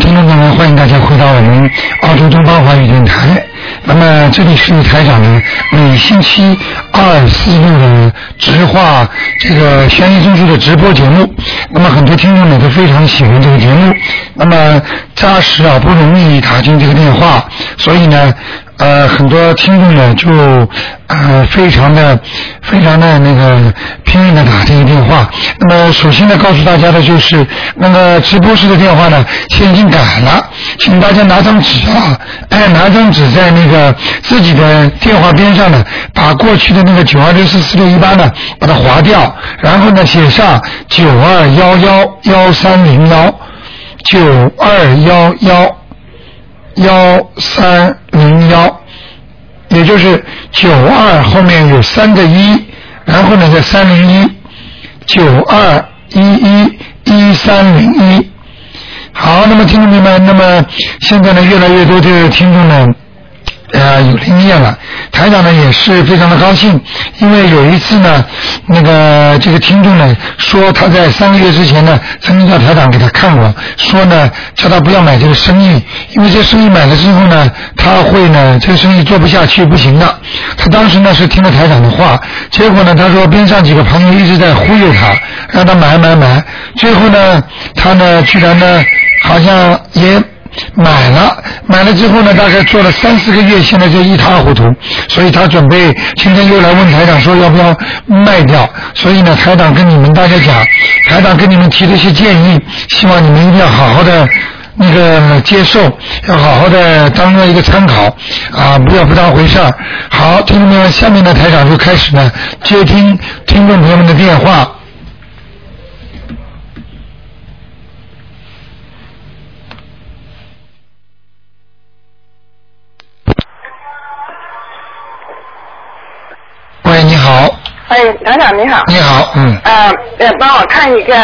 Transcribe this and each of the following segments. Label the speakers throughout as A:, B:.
A: 听众朋友们，欢迎大家回到我们澳洲东方华语电台。那么这里是台长呢，每星期二、四、六的直话这个悬疑中述的直播节目。那么很多听众呢都非常喜欢这个节目。那么扎实啊，不容易打进这个电话，所以呢，呃，很多听众呢就呃非常的非常的那个拼命的打这个电话。那么首先呢，告诉大家的就是那个直播室的电话呢，现在已经改了，请大家拿张纸啊，哎，拿张纸在那个自己的电话边上呢，把过去的那个九二六四四六一八呢，把它划掉，然后呢写上九二幺幺幺三零幺九二幺幺。幺三零幺，也就是九二后面有三个一，然后呢在三零一，九二一一一三零一。好，那么听众朋友们，那么现在呢越来越多的听众呢。呃，有经验了，台长呢也是非常的高兴，因为有一次呢，那个这个听众呢说他在三个月之前呢曾经叫台长给他看过，说呢叫他不要买这个生意，因为这生意买了之后呢他会呢这个生意做不下去不行的。他当时呢是听了台长的话，结果呢他说边上几个朋友一直在忽悠他，让他买买买，最后呢他呢居然呢好像也。买了，买了之后呢，大概做了三四个月，现在就一塌糊涂。所以他准备今天又来问台长说要不要卖掉。所以呢，台长跟你们大家讲，台长跟你们提了一些建议，希望你们一定要好好的那个接受，要好好的当做一个参考啊，不要不当回事儿。好，听众朋友们，下面的台长就开始呢接听听众朋友们的电话。
B: 哎，台长你好。
A: 你好，嗯。
B: 呃，呃，帮我看一个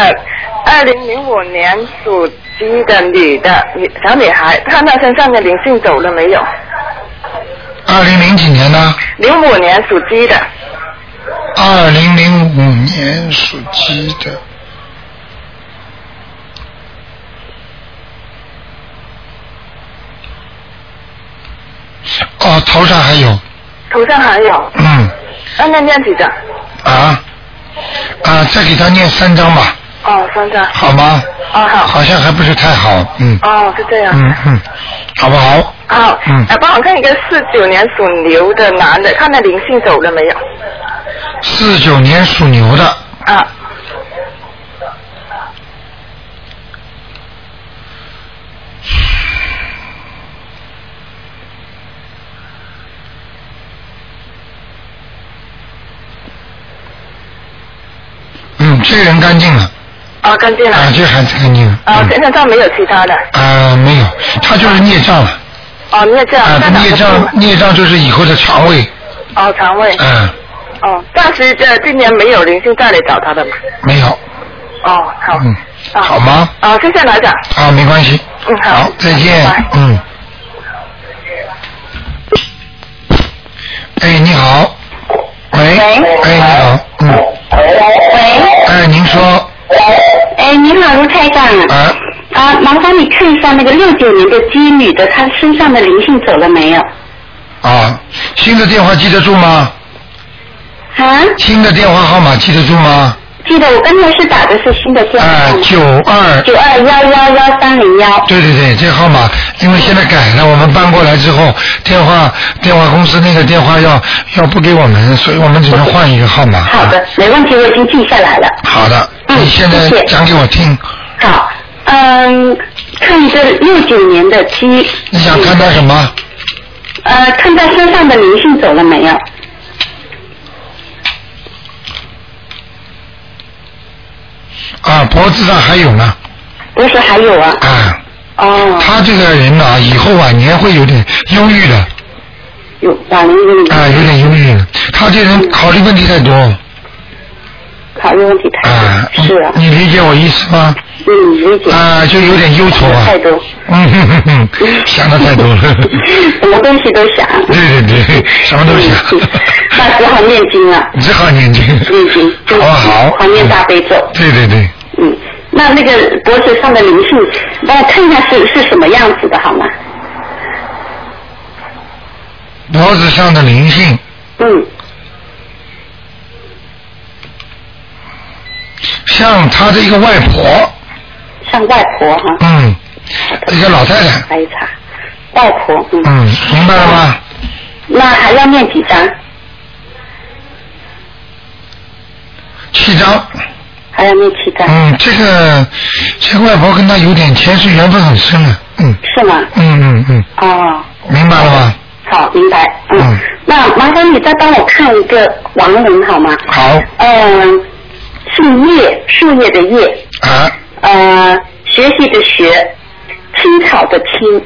B: 二零零五年属鸡的女的女小女孩，看她身上的灵性走了没有？
A: 二零零几年呢？
B: 零五年属鸡的。
A: 二零零五年属鸡的。哦，头上还有。
B: 头上还有。
A: 嗯。
B: 那念念几张？
A: 啊啊，再给他念三张吧。
B: 哦，三张。
A: 好吗？
B: 哦，好。
A: 好像还不是太好，嗯。
B: 哦，是这样。
A: 嗯嗯，好不好？
B: 好。
A: 嗯
B: 哎，帮我看一个四九年属牛的男的，看他灵性走了没有？
A: 四九年属牛的，
B: 啊，
A: 嗯，这个人干净了，
B: 啊，干净了。
A: 啊，这孩子干净了。
B: 啊，
A: 嗯
B: 身上没有其他的。
A: 啊，没有，他就是孽障了。
B: 哦，孽障。
A: 啊，孽障孽障就是以后的肠胃，
B: 哦，肠胃。
A: 嗯，
B: 哦，暂时这今年没有灵性再来找他的嘛。
A: 没有，
B: 哦，好。
A: 嗯，
B: 啊
A: 好吗？
B: 啊，谢谢来长。
A: 啊，没关系。
B: 嗯好
A: 好，再见。嗯。哎，你好。喂。
C: 喂
A: 哎，你好。哎，您说。
C: 哎，你好，卢台长。
A: 啊，
C: 啊，麻烦你看一下那个六九年的鸡女的，她身上的灵性走了没有？
A: 啊，新的电话记得住吗？
C: 啊，
A: 新的电话号码记得住吗？
C: 记得我刚才是打的是新的电话
A: 哎
C: 号，码，
A: 九二。
C: 九二幺幺幺三零幺。
A: 对对对，这个号码因为现在改了，我们搬过来之后，电话电话公司那个电话要要不给我们，所以我们只能换一个号码。
C: 好的，没问题，我已经记下来了。
A: 好的，
C: 嗯
A: 你现在讲给我听，
C: 好，嗯，看一个六九年的鸡。
A: 你想看到什么？
C: 呃，看到身上的灵性走了没有？
A: 啊，脖子上还有呢，
C: 不是还有啊？
A: 啊，
C: 哦，
A: 他这个人呢，以后晚年会有点忧郁的，
C: 有晚年忧郁
A: 啊，有点忧郁。他这人考虑问题太多，
C: 考虑问题太
A: 啊，
C: 多。是啊，
A: 你理解我意思吗？
C: 嗯，理解。
A: 啊，就有点忧愁啊。
C: 太多。
A: 嗯哼哼哼，想的太多了。
C: 什么东西都想。
A: 对对对，什么都想。
C: 那只好念经了，
A: 只好念经。
C: 念经，哦
A: 好好。
C: 念大悲咒。
A: 对对对，
C: 嗯，那那个脖子上的灵性，帮我看一下是是什么样子的好吗？
A: 脖子上的灵性，
D: 嗯，
A: 像他的一个外婆，
D: 像外婆哈，
A: 嗯，一个老太太，
D: 来一查，外婆，嗯，
A: 嗯，明白了吗？
D: 那还要念几张？
A: 七张，
D: 还要念七张，
A: 嗯，这个这个外婆跟他有点前世缘分很深啊，嗯。
D: 是吗？
A: 嗯嗯嗯，
D: 哦，
A: 明白了吗？
D: 好，明白。嗯，
A: 嗯。
D: 那麻烦你再帮我看一个亡人好吗？
A: 好。
D: 嗯，姓叶，树叶的叶，
A: 啊，
D: 呃，学习的学，青草的青，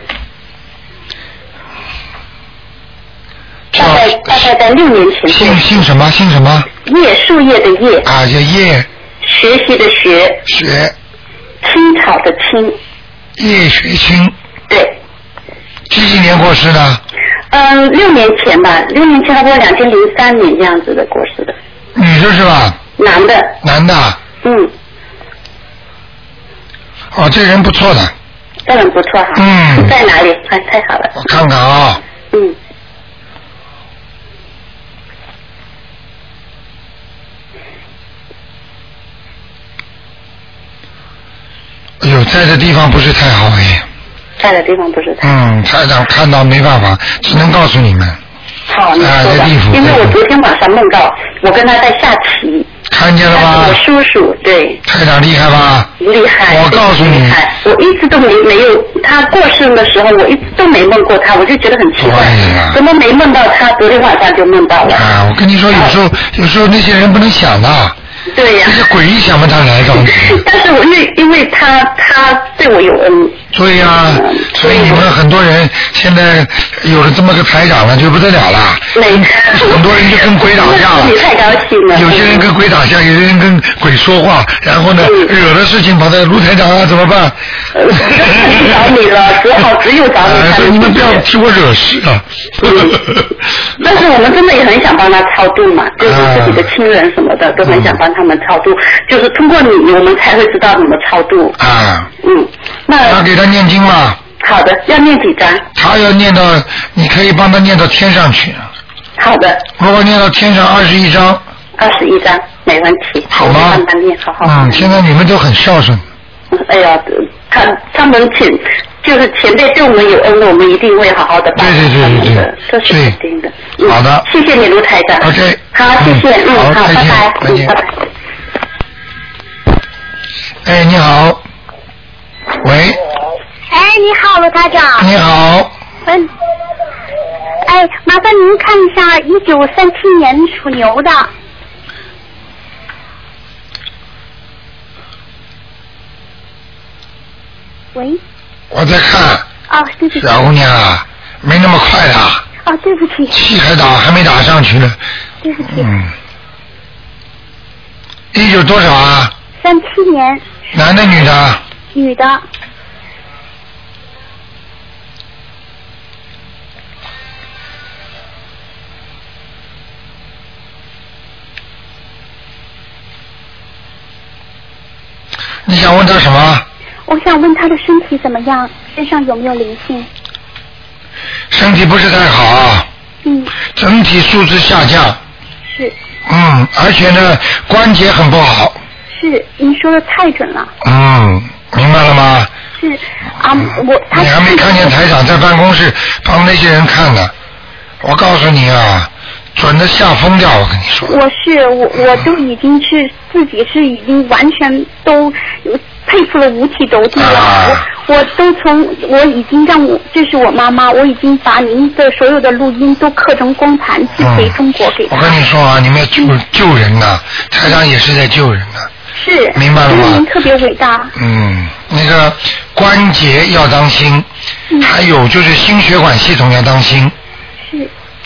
D: 大概大概在六年前
A: 姓
D: 过
A: 姓什么？姓什么？
D: 叶树叶的叶，
A: 啊，叫叶
D: 学习的学，
A: 学
D: 青草的青，
A: 叶学清，
D: 对。
A: 几几年过世的？
D: 嗯，六年前吧，六年前差不多两千零三年这样子的过世的，
A: 女的是吧？
D: 男的，
A: 男的？
D: 嗯，
A: 哦，这人不错的，
D: 这人不错哈。
A: 嗯
D: 在哪里？哎，太好了。
A: 我看看啊，
D: 嗯，
A: 哎呦，在的地方不是太好哎，
D: 在的地方不是他。
A: 嗯，台长看到没办法，只能告诉你们，
D: 好，你
A: 哎
D: 说吧
A: 在地府。
D: 因为我昨天晚上梦到我跟他在下棋，
A: 看见了
D: 吗我？叔叔，对，
A: 台长厉害吧？
D: 厉害。
A: 我告诉你
D: 厉害，我一直都没没有他过世的时候，我一直都没梦过他，我就觉得很奇怪
A: 哎，
D: 怎么没梦到他？昨天晚上就梦到了。
A: 啊，我跟你说，有时候有时候那些人不能想的，
D: 对呀
A: 那。些鬼一想不他来的。
D: 但是我因为因为他他对我有恩，
A: 对呀、所以你们很多人现在有了这么个台长了，就不得了了。
D: 没
A: 很多人就跟鬼打架了
D: 你太高兴了。
A: 有些人跟鬼打架，有些人跟鬼说话，然后呢，
D: 嗯
A: 惹的事情跑到卢台长啊，怎么办？
D: 呃找你了，只好只有找你
A: 哎所以你们不要替我惹事啊！
D: 但是我们真的也很想帮他超度嘛，就是自己的亲人什么的，都很想帮他们超度。就是通过你，我们才会知道怎么超度。
A: 啊，
D: 嗯，那
A: 给他念经嘛，
D: 好的，要念几张？
A: 他要念到，你可以帮他念到天上去。
D: 好的，
A: 如果念到天上二十一章，
D: 二十一张，没问题。
A: 好吗
D: 念，好好。
A: 嗯，现在你们都很孝顺，
D: 哎呀，他他们请就是前辈对我们有恩，我们一定会好好的帮
A: 对对对
D: 他们
A: 对
D: 的，这是肯定的。嗯
A: 好的
D: 谢谢你卢台长。
A: OK
D: 好，谢谢，
A: 嗯好
D: 拜拜，
A: 再见。哎，你好，喂，
E: 哎，你好，罗台长。
A: 你好，
E: 嗯。哎，麻烦您看一下一九三七年属牛的。喂。
A: 我在看，
E: 哦，对不起。
A: 小姑娘啊，没那么快的，
E: 哦，对不起，
A: 气还打还没打上去呢，
E: 对不起。
A: 嗯，一九多少啊？
E: 三七年
A: 男的女的？
E: 女的。
A: 你想问他什么？
E: 我想问他的身体怎么样？身上有没有灵性？
A: 身体不是太好，
E: 嗯，
A: 整体素质下降，
E: 是
A: 嗯，而且呢关节很不好，
E: 是，您说的太准了。
A: 嗯，明白了吗？
E: 是啊，我他
A: 你还没看见台长在办公室帮那些人看呢，我告诉你啊，准的吓疯掉，我跟你说。
E: 我是我我都已经是自己是已经完全都佩服了五体投地了。
A: 啊
E: 我我都从我已经让我这是我妈妈，我已经把您的所有的录音都刻成光盘寄回中国给
A: 嗯我。跟你说啊，你们要救救人呐、台长也是在救人呐、
E: 是，
A: 明白了吗
E: 您特别伟大。
A: 嗯，那个关节要当心，
E: 嗯
A: 还有就是心血管系统要当心，
E: 是，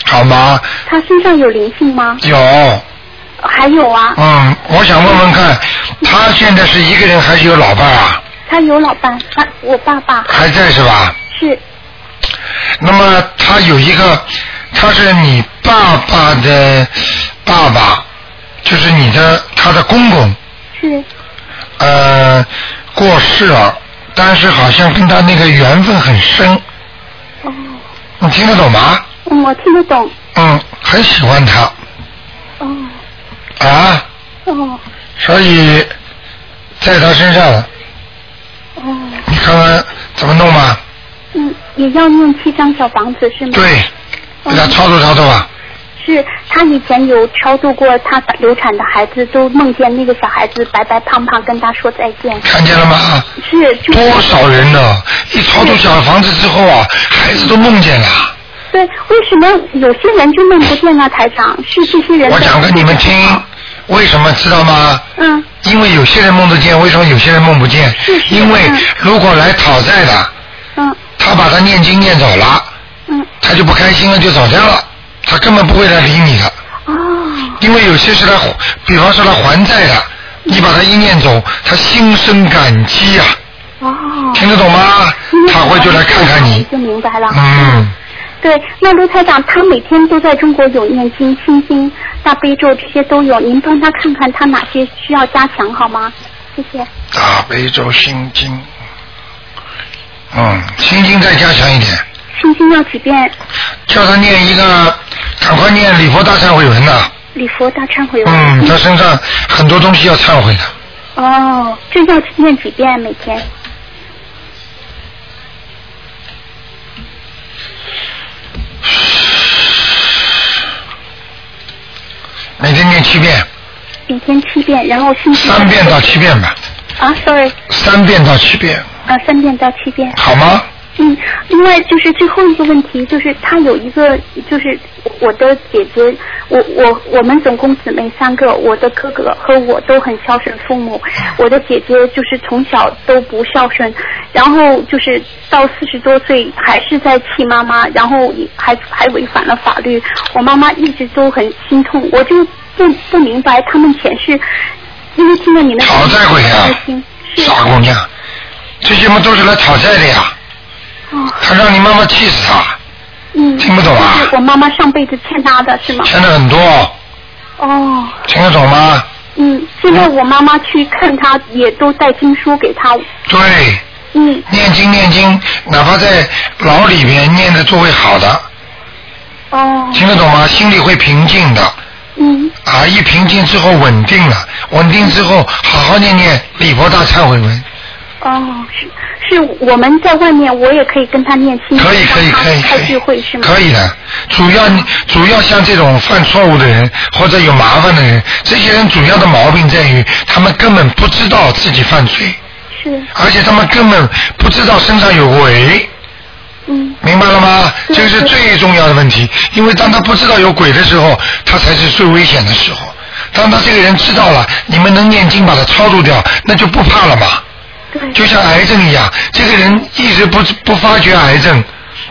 A: 好吗？
E: 他身上有灵性吗？
A: 有，
E: 还有啊，
A: 嗯，我想问问看，他现在是一个人还是有老伴啊？
E: 他有老伴，他我爸爸
A: 还在是吧？
E: 是
A: 那么他有一个，他是你爸爸的爸爸，就是你的他的公公，
E: 是
A: 呃，过世了，但是好像跟他那个缘分很深，
E: 哦，
A: 你听得懂吗？
E: 我听得懂。
A: 嗯，很喜欢他
E: 哦
A: 啊，
E: 哦
A: 所以在他身上，
E: 哦，
A: 你看看怎么弄吧？
E: 嗯，也要弄七张小房子是吗？。
A: 对，给他操作操作吧。
E: 是他以前有超度过他流产的孩子，都梦见那个小孩子白白胖胖跟他说再见。
A: 看见了吗？
E: 是，就是
A: 多少人呢？一超度小房子之后啊，孩子都梦见了。
E: 对，为什么有些人就梦不见呢？台长，是这些人。
A: 我讲给你们听，为什么知道吗？
E: 嗯
A: 因为有些人梦得见，为什么有些人梦不见？
E: 是是
A: 因为
E: 嗯
A: 如果来讨债的，
E: 嗯
A: 他把他念经念走了，
E: 嗯
A: 他就不开心了，就走掉了，他根本不会来理你的。
E: 哦
A: 因为有些是来，比方说来还债的，你把他一念走，他心生感激呀、
E: 哦。
A: 听得懂吗？他会就来看看你。
E: 就明白了。
A: 嗯，
E: 对，那卢台长他每天都在中国有念经、心经、大悲咒这些都有，您帮他看看他哪些需要加强好吗？谢谢。
A: 大悲咒心经，嗯，心经再加强一点，
E: 心经要几遍？
A: 叫他念一个，赶快念礼佛大忏悔文呐、
E: 礼佛大忏悔文。
A: 嗯，他身上很多东西要忏悔的。
E: 哦，这要念几遍每天？
A: 每天念七遍，
E: 每天七遍，然后星期。
A: 三遍到七遍吧，
E: 啊，sorry，
A: 三遍到七遍，
E: 啊，三遍到七遍。
A: 好吗？
E: 嗯，另外就是最后一个问题，就是他有一个，就是我的姐姐，我我我们总共姊妹三个，我的哥哥和我都很孝顺父母，我的姐姐就是从小都不孝顺，然后就是到四十多岁还是在气妈妈，然后还还违反了法律，我妈妈一直都很心痛，我就不不明白他们前世，因为听了你们
A: 讨债鬼呀、
E: 是
A: 傻姑娘，这些嘛都是来讨债的呀。
E: 哦，
A: 他让你妈妈气死他，
E: 嗯，
A: 听不懂啊？
E: 就是我妈妈上辈子欠他的是吗？
A: 欠的很多，
E: 哦，
A: 听得懂吗？
E: 嗯，现在我妈妈去看他，也都带经书给他。
A: 对，
E: 嗯，
A: 念经念经，哪怕在牢里面念的都会好的，
E: 哦，
A: 听得懂吗？心里会平静的。
E: 嗯，
A: 啊，一平静之后稳定了，稳定之后好好念念礼佛大忏悔文，
E: 哦，是是我们在外面，我也可以跟他念心经，
A: 可以可以可以
E: 开聚会是，吗？
A: 可以的。主要主要像这种犯错误的人或者有麻烦的人，这些人主要的毛病在于他们根本不知道自己犯罪，
E: 是，
A: 而且他们根本不知道身上有鬼，
E: 嗯，
A: 明白了吗？这个是最重要的问题，因为当他不知道有鬼的时候，他才是最危险的时候。当他这个人知道了，你们能念经把他超度掉，那就不怕了嘛。
E: 对，
A: 就像癌症一样，这个人一直不不发觉癌症，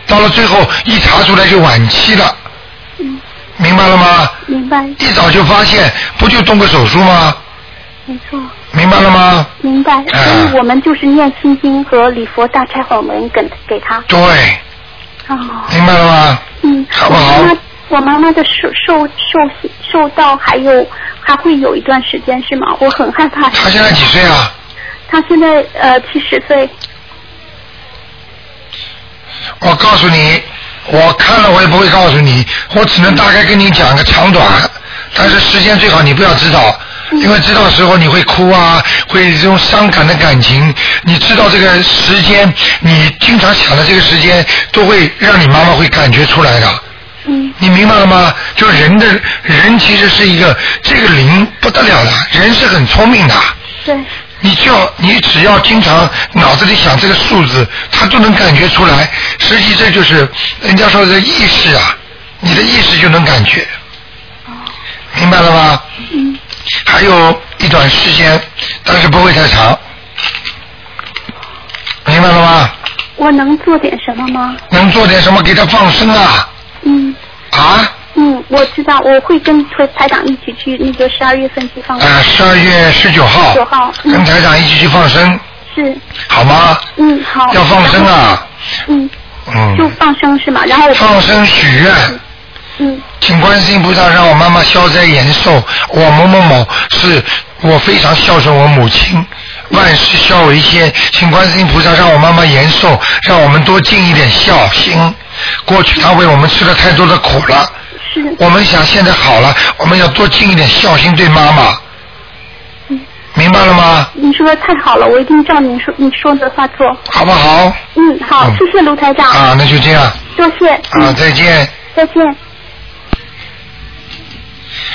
A: 到了最后一查出来就晚期了，
E: 嗯，
A: 明白了吗？
E: 明白，
A: 一早就发现，不就动个手术吗？
E: 没错。
A: 明白了吗？
E: 明白，
A: 啊
E: 所以我们就是念心经和礼佛大忏悔文给给他。
A: 对，
E: 哦，
A: 明白了吗？
E: 嗯，
A: 好不好
E: 我妈妈，我妈妈的受受受受到还有还会有一段时间是吗？我很害怕。
A: 他现在几岁啊？
E: 她现在呃七十岁。
A: 我告诉你，我看了我也不会告诉你，我只能大概跟你讲个长短，但是时间最好你不要知道，因为知道时候你会哭啊，会这种伤感的感情，你知道这个时间，你经常想的这个时间，都会让你妈妈会感觉出来的。
E: 嗯
A: 你明白了吗？就人的人其实是一个这个灵不得了的，人是很聪明的。
E: 对，
A: 你就你只要经常脑子里想这个数字，他都能感觉出来。实际这就是人家说的意识啊，你的意识就能感觉，明白了吗？
E: 嗯
A: 还有一段时间，但是不会太长，明白了吗？
E: 我能做点什么吗？
A: 能做点什么给他放生啊？
E: 嗯
A: 啊？
E: 嗯，我知道，我会跟台台长一起去那个十二月份去放生。
A: 啊，十二月十九号
E: ，19号嗯
A: 跟台长一起去放生，
E: 是，
A: 好吗？
E: 嗯好。
A: 要放生啊，
E: 嗯，嗯就
A: 嗯，
E: 放生是吗？然后
A: 放生许愿。
E: 嗯
A: 请观世音菩萨让我妈妈消灾延寿。我某某某是我非常孝顺我母亲，万事孝为先。请观世音菩萨让我妈妈延寿，让我们多尽一点孝心。过去她为我们吃了太多的苦了，
E: 是
A: 我们想现在好了，我们要多尽一点孝心对妈妈，
E: 嗯
A: 明白了吗？
E: 你说的太好了，我一定照你说你说的话做。
A: 好不好？
E: 嗯，好，
A: 嗯
E: 谢谢卢台长，
A: 啊，那就这样
E: 多谢，
A: 啊，
E: 嗯，
A: 再见。
E: 再见。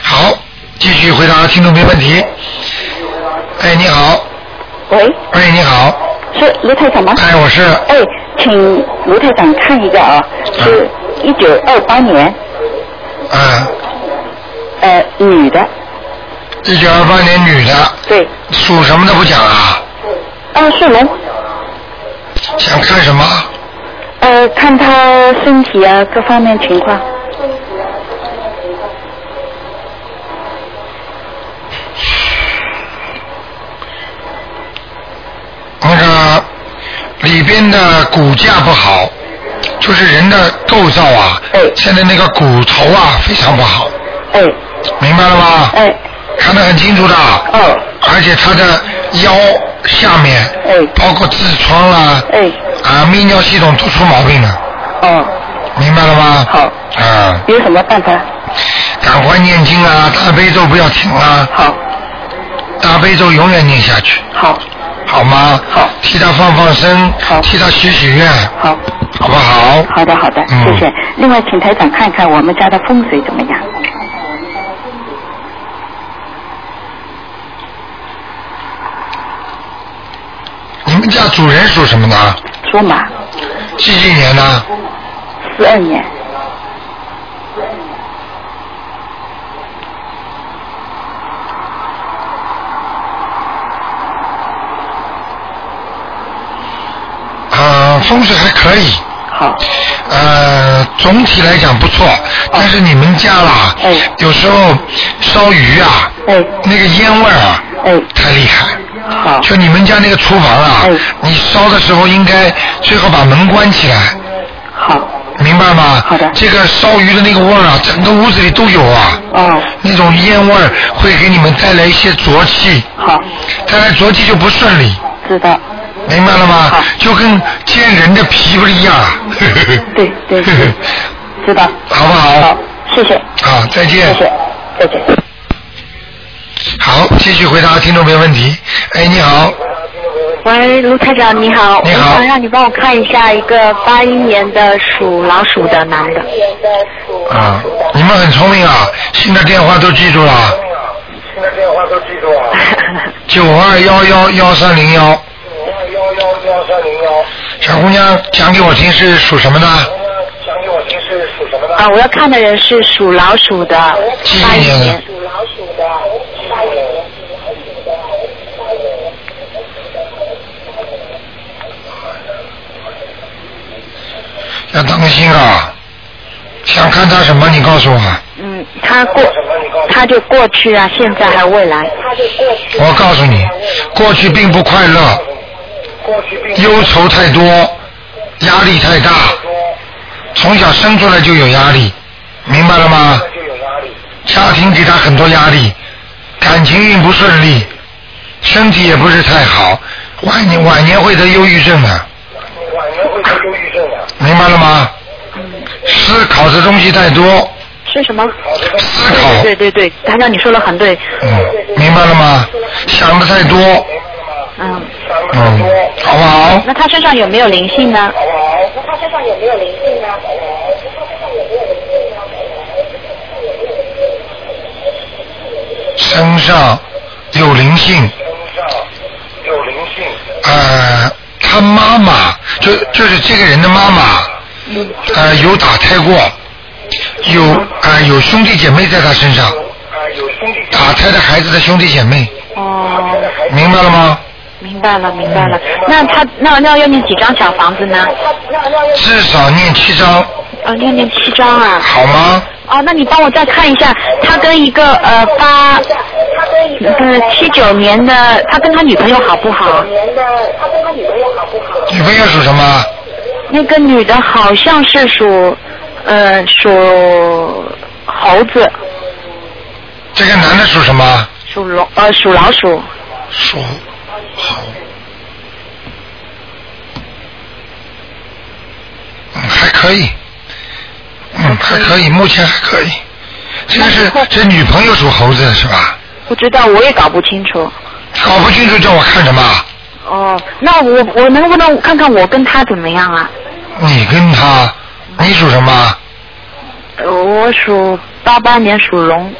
A: 好，继续回答听众朋友问题。哎，你好，
D: 喂，
A: 喂，你好，
D: 是卢台长吗？
A: 哎，我是，
D: 哎，请卢台长看一个啊，是一九二八年，
A: 嗯，
D: 呃，女的，
A: 一九二八年女的，
D: 对，
A: 属什么的不讲啊？
D: 啊，属龙，
A: 想看什么？
D: 呃，看她身体啊各方面情况，
A: 那个里边的骨架不好，就是人的构造啊，
D: 哎。
A: 现在那个骨头啊非常不好，
D: 哎。
A: 明白了吗？
D: 哎。
A: 看得很清楚的，
D: 哦。
A: 而且他的腰下面，
D: 哎。
A: 包括痔疮啦，
D: 哎。
A: 啊，泌尿系统都出毛病了，
D: 哦，
A: 明白了吗？
D: 好，
A: 啊，
D: 有什么办法？
A: 赶快念经啊，大悲咒不要停啊，
D: 好，
A: 大悲咒永远念下去，
D: 好，
A: 好吗？
D: 好
A: 替他放放生，
D: 好
A: 替他许许愿，
D: 好，
A: 好不好？
D: 好的好的，
A: 嗯
D: 谢谢。另外，请台长看看我们家的风水怎么样？
A: 你们家主人属什么呢？
D: 属马，
A: 几几年呢？
D: 四二年，
A: 啊，风水还可以，
D: 好，
A: 呃，总体来讲不错，但是你们家啦，
D: 哎。
A: 有时候烧鱼啊，
D: 哎。
A: 那个烟味儿啊，
D: 哎，
A: 太厉害。
D: 好，
A: 就你们家那个厨房啊，
D: 哎。
A: 你烧的时候应该最好把门关起来，
D: 好，
A: 明白吗？
D: 好的。
A: 这个烧鱼的那个味儿啊，整个屋子里都有啊。
D: 哦，
A: 那种烟味儿会给你们带来一些浊气，
D: 好，
A: 带来浊气就不顺利，
D: 知道，
A: 明白了吗？就跟煎人的皮不是一样啊。
D: 对 对对，知道，
A: 好不好？
D: 好，谢谢，
A: 好，再见。
D: 谢谢，再见。
A: 好，继续回答听众朋友问题。哎，你好，
F: 喂，卢台长你好，
A: 你好
F: 我想让你帮我看一下一个八一年的属老鼠的男的。
A: 啊，你们很聪明啊，新的电话都记住了，九二幺幺幺三零幺。小姑娘讲给我听是属什么的？
F: 啊，我要看的人是属老鼠的，
A: 几
F: 八一
A: 年的
F: 年。
A: 要当心啊！想看他什么？你告诉我。
F: 嗯，他过，他就过去啊，现在还有未来。
A: 我告诉你，过去并不快乐，忧愁太多，压力太大，从小生出来就有压力，明白了吗？家庭给他很多压力，感情运不顺利，身体也不是太好，晚年晚年会得忧郁症的。明白了吗？思考的东西太多，
F: 是什么？
A: 思考，
F: 对对对，台长你说的很对。
A: 嗯，明白了吗？想的太多，
F: 嗯，
A: 嗯，好不好？
F: 那他身上有没有灵性呢？
A: 身上有灵性，呃，他妈妈就就是这个人的妈妈，呃，有打胎过，有呃有兄弟姐妹在他身上，打胎的孩子的兄弟姐妹，
F: 哦，
A: 明白了吗？
F: 明白了明白了。那他那那要念几张小房子呢？
A: 至少念七张，
F: 哦，要念七张啊。
A: 好吗？
F: 哦，那你帮我再看一下，他跟一个呃八，呃七九年的，他跟他女朋友好不好？
A: 女朋友属什么？
F: 那个女的好像是属呃属猴子，
A: 这个男的属什么？
F: 属龙呃属老鼠。
A: 属猴。嗯，还可以，嗯还可以，目前还可以。这是这女朋友属猴子是吧？
F: 不知道，我也搞不清楚。
A: 搞不清楚叫我看什么？
F: 哦，那我我能不能看看我跟他怎么样啊？
A: 你跟他，你属什么？
F: 呃我属八八年属龙。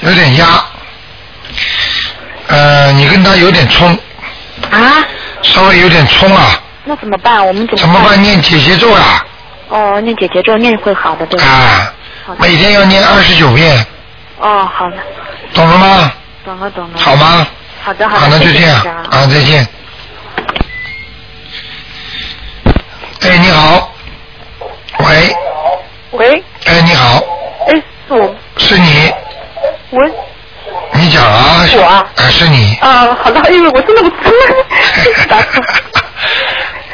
A: 有点压。呃，你跟他有点冲，
F: 啊？
A: 稍微有点冲啊，
F: 那怎么办？我们怎么
A: 怎么办？念姐姐咒啊，
F: 哦，念姐姐咒念会好的，对吧？
A: 啊
F: 好，的
A: 每天要念二十九遍，
F: 哦，好的，
A: 懂了吗？
F: 懂了懂了。
A: 好吗？
F: 好的好的。
A: 好，那就
F: 谢谢
A: 这样啊，再见。哎，你好，喂，
G: 喂，
A: 哎，你好，
G: 哎，是我，
A: 是你，
G: 喂，
A: 你讲啊，
G: 我啊
A: 哎，是你，
G: 啊，好的，因为我是那个打错。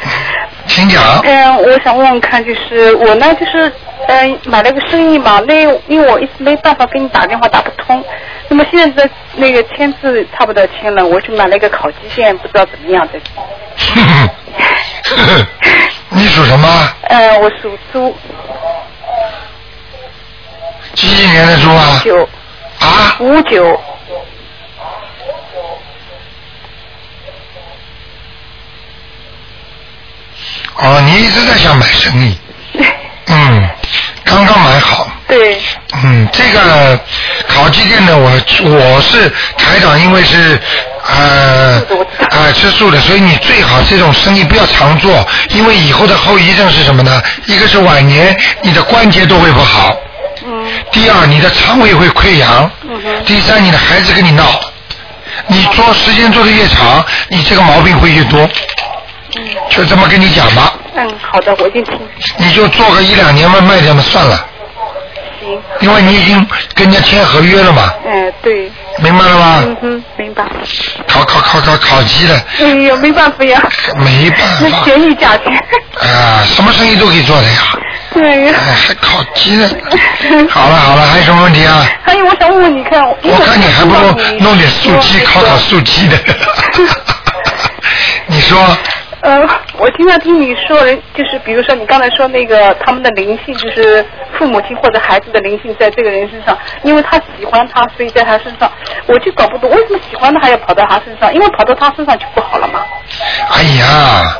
A: 请讲，
G: 嗯，我想问问看，就是我呢，就是嗯、买了个生意嘛，那因为我一直没办法给你打电话打不通，那么现在那个签字差不多签了，我去买了一个烤鸡店，不知道怎么样的。
A: 你属什么？
G: 嗯，我属猪，
A: 几几年的猪啊？
G: 九
A: 啊？
G: 五九，
A: 哦，你一直在想买生意，嗯，刚刚买好，
G: 对，
A: 嗯，这个烤鸡店呢，我我是台长，因为是呃呃吃素的，所以你最好这种生意不要常做，因为以后的后遗症是什么呢？一个是晚年你的关节都会不好，
G: 嗯
A: 第二你的肠胃会溃疡，第三你的孩子跟你闹，你做时间做的越长，你这个毛病会越多，就这么跟你讲吧，
G: 嗯，好的，我已经听，
A: 你就做个一两年嘛，卖掉嘛算了，
G: 行，
A: 因为你已经跟人家签合约了嘛，
G: 嗯，对，
A: 明白了吗？
G: 嗯哼，明白。
A: 烤烤烤烤烤鸡的，
G: 哎呀，没办法呀，
A: 没办
G: 那
A: 法
G: 便宜价钱。
A: 啊，什么生意都可以做的呀，
G: 对呀。
A: 哎，还烤鸡呢。好了好了，还有什么问题啊？
G: 还有，我想问问你看，
A: 我看你还不如弄点素鸡，烤烤素鸡的。你说
G: 呃，我经常听你说人，就是比如说你刚才说那个他们的灵性，就是父母亲或者孩子的灵性在这个人身上，因为他喜欢他，所以在他身上，我就搞不懂为什么喜欢他还要跑到他身上，因为跑到他身上就不好了嘛。
A: 哎呀，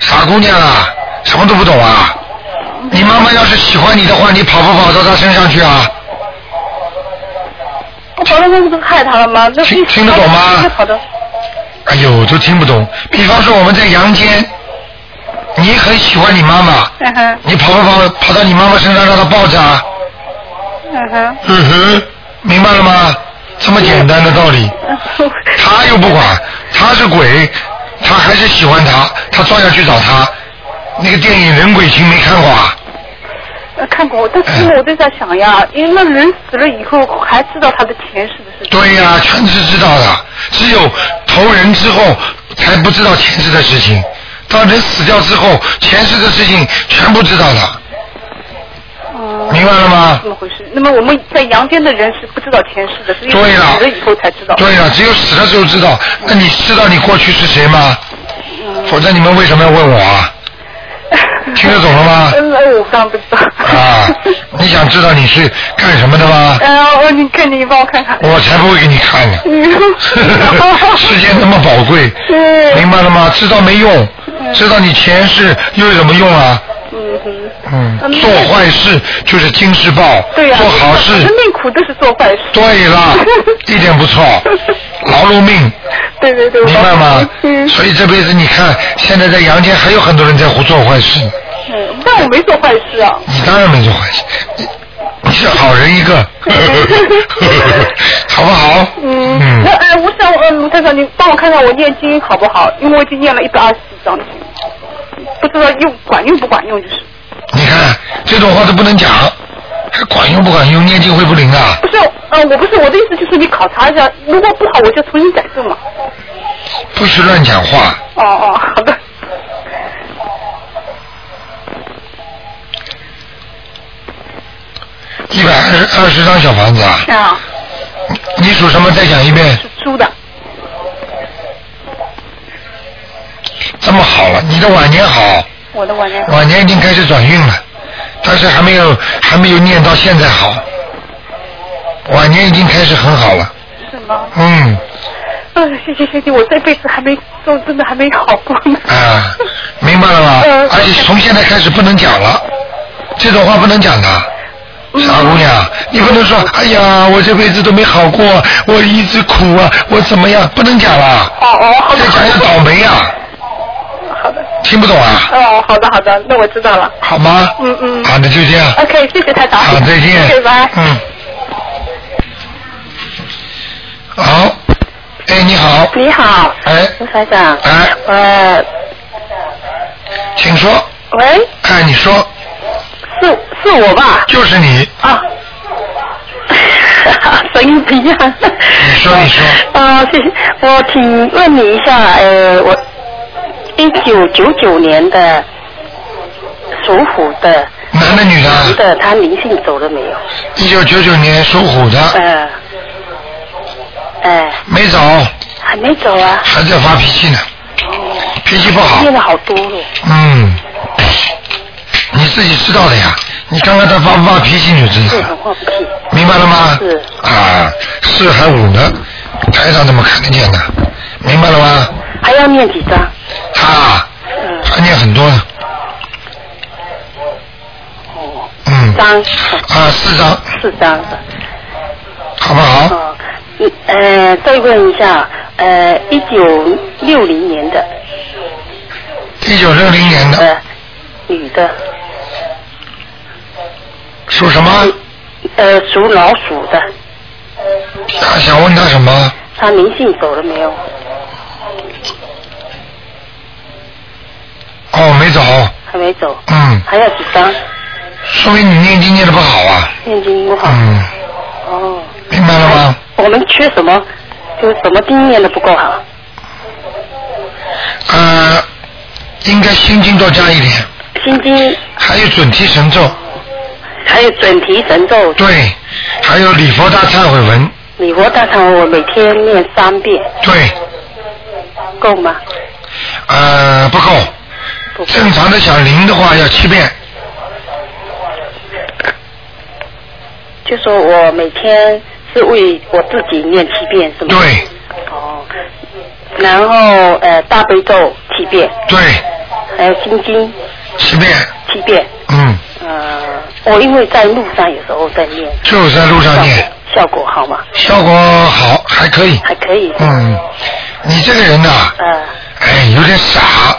A: 傻姑娘啊，什么都不懂啊！你妈妈要是喜欢你的话，你跑不跑到她身上去啊？
G: 我跑到那不是害他了吗？
A: 听听得懂吗
G: 直接跑到，
A: 哎呦，都听不懂。比方说我们在阳间，你很喜欢你妈妈，
G: 嗯，
A: 你跑不跑跑到你妈妈身上让她抱着啊？
G: 嗯哼。
A: 嗯哼，明白了吗？这么简单的道理，他又不管，他是鬼，他还是喜欢他，他照样去找他。那个电影《人鬼情》没看过啊？
G: 呃，看过，但是我就在想呀，因为那人死了以后还知道他的前世的事情。
A: 对呀、全是知道的，只有投人之后才不知道前世的事情。到人死掉之后，前世的事情全部知道了，
G: 哦
A: 明白了吗
G: 怎么回事？那么我们在阳间的人是不知道前世的，是因为死了以后才知道。
A: 对了，只有死了之后知道。那你知道你过去是谁吗？否则你们为什么要问我啊？听得懂了吗
G: 我刚刚不知道。
A: 啊，你想知道你是干什么的吗？
G: 嗯，我你看你帮我看看。
A: 我才不会给你看呢。时间那么宝贵，
G: 嗯
A: 明白了吗？知道没用，知道你前世又有什么用啊？
G: 嗯哼。
A: 嗯，
G: 嗯
A: 做坏事就是今世报，
G: 对呀、
A: 做好事
G: 命苦都是做坏事。
A: 对了，一点不错，劳碌命，
G: 对对对。
A: 明白吗？
G: 嗯
A: 所以这辈子你看，现在在阳间还有很多人在胡做坏事，
G: 嗯，但我没做坏事啊。
A: 你当然没做坏事，你你是好人一个，好不好？
G: 嗯，那哎，我想，嗯，卢太太，你帮我看看我念经好不好？因为我已经念了一百二十四章经，不知道用管用不管用，就是。
A: 你看这种话都不能讲，管用不管用念经会不灵啊。
G: 不是啊我不是我的意思就是你考察一下如果不好我就重新改正嘛。
A: 不许乱讲话。
G: 哦哦好的。
A: 一百二十二十张小房子啊。你属什么？再讲一遍。
G: 租的。
A: 这么好了你的晚年好。
G: 我的晚年
A: 晚年已经开始转运了。但是还没有还没有念到现在好，晚年已经开始很好了，
G: 是吗？
A: 嗯
G: 嗯，谢谢谢谢，我这辈子还没都真的还没好过呢。
A: 啊，明白了吗？
G: 嗯
A: 而且从现在开始不能讲了，这种话不能讲的。傻姑娘，你不能说，哎呀，我这辈子都没好过，我一直苦啊，我怎么样？不能讲了，
G: 哦哦，好
A: 再讲要倒霉啊，
G: 好的。
A: 听不懂啊？
G: 哦，好的好的，那我知道了。
A: 好吗？
G: 嗯嗯
A: 好，的就这样。
G: OK，谢谢台长。
A: 好，再见。
G: 拜。
A: 嗯。好，哎，你好，
D: 你好，
A: 哎，
D: 卢台长。
A: 哎，
D: 呃，
A: 请说，
D: 喂，
A: 哎，你说，
D: 是是我吧？
A: 就是你，
D: 啊，声音不一样。
A: 你说你说
D: 啊，谢谢，我请问你一下，呃，我一九九九年的属虎的
A: 男的女的
D: 他灵性走了没有？
A: 一九九九年属虎的，
D: 呃，哎、
A: 没走，
D: 还没走啊？
A: 还在发脾气呢，脾气不好
D: 念，了好多了。
A: 嗯，你自己知道的呀，你看看他发不发脾气你就知
D: 是
A: 道了。明白了吗？
D: 是
A: 啊，四还五呢，台上怎么看得见呢？明白了吗？
D: 还要念几张？
A: 他啊
D: 嗯，
A: 他念很多呢，
D: 哦，
A: 嗯，
D: 张
A: 啊，四张，
D: 四张。的。
A: 好不好？
D: 哦，嗯呃，再问一下，呃，一九六零年的，
A: 一九六零年的。
D: 呃，女的，
A: 属什么？
D: 呃，属老鼠的，
A: 他，想问他什么？
D: 他灵性走了没有？
A: 哦，没走，
D: 还没走，
A: 嗯，
D: 还要几张？
A: 说明你念经念的不好啊，
D: 念经不好。
A: 嗯，
D: 哦，
A: 明白了吗？
D: 我们缺什么？就是什么经念的不够好？
A: 呃，应该心经多加一点，
D: 心经
A: 还有准提神咒，
D: 还有准提神咒、
A: 对，还有礼佛大忏悔文，
D: 礼佛大忏悔我每天念三遍，
A: 对，
D: 够吗？
A: 呃，不够。正常的想灵的话要七遍，
D: 就说我每天是为我自己念七遍，是吗？。
A: 对。
D: 哦，然后呃大悲咒七遍，
A: 对，
D: 还有心经
A: 七遍，
D: 七遍。
A: 嗯，
D: 呃，我因为在路上有时候在念，
A: 就是在路上念，
D: 效果好吗？
A: 效果好，还可以，
D: 还可以。
A: 嗯，你这个人呐、
D: 呃，
A: 哎，有点傻，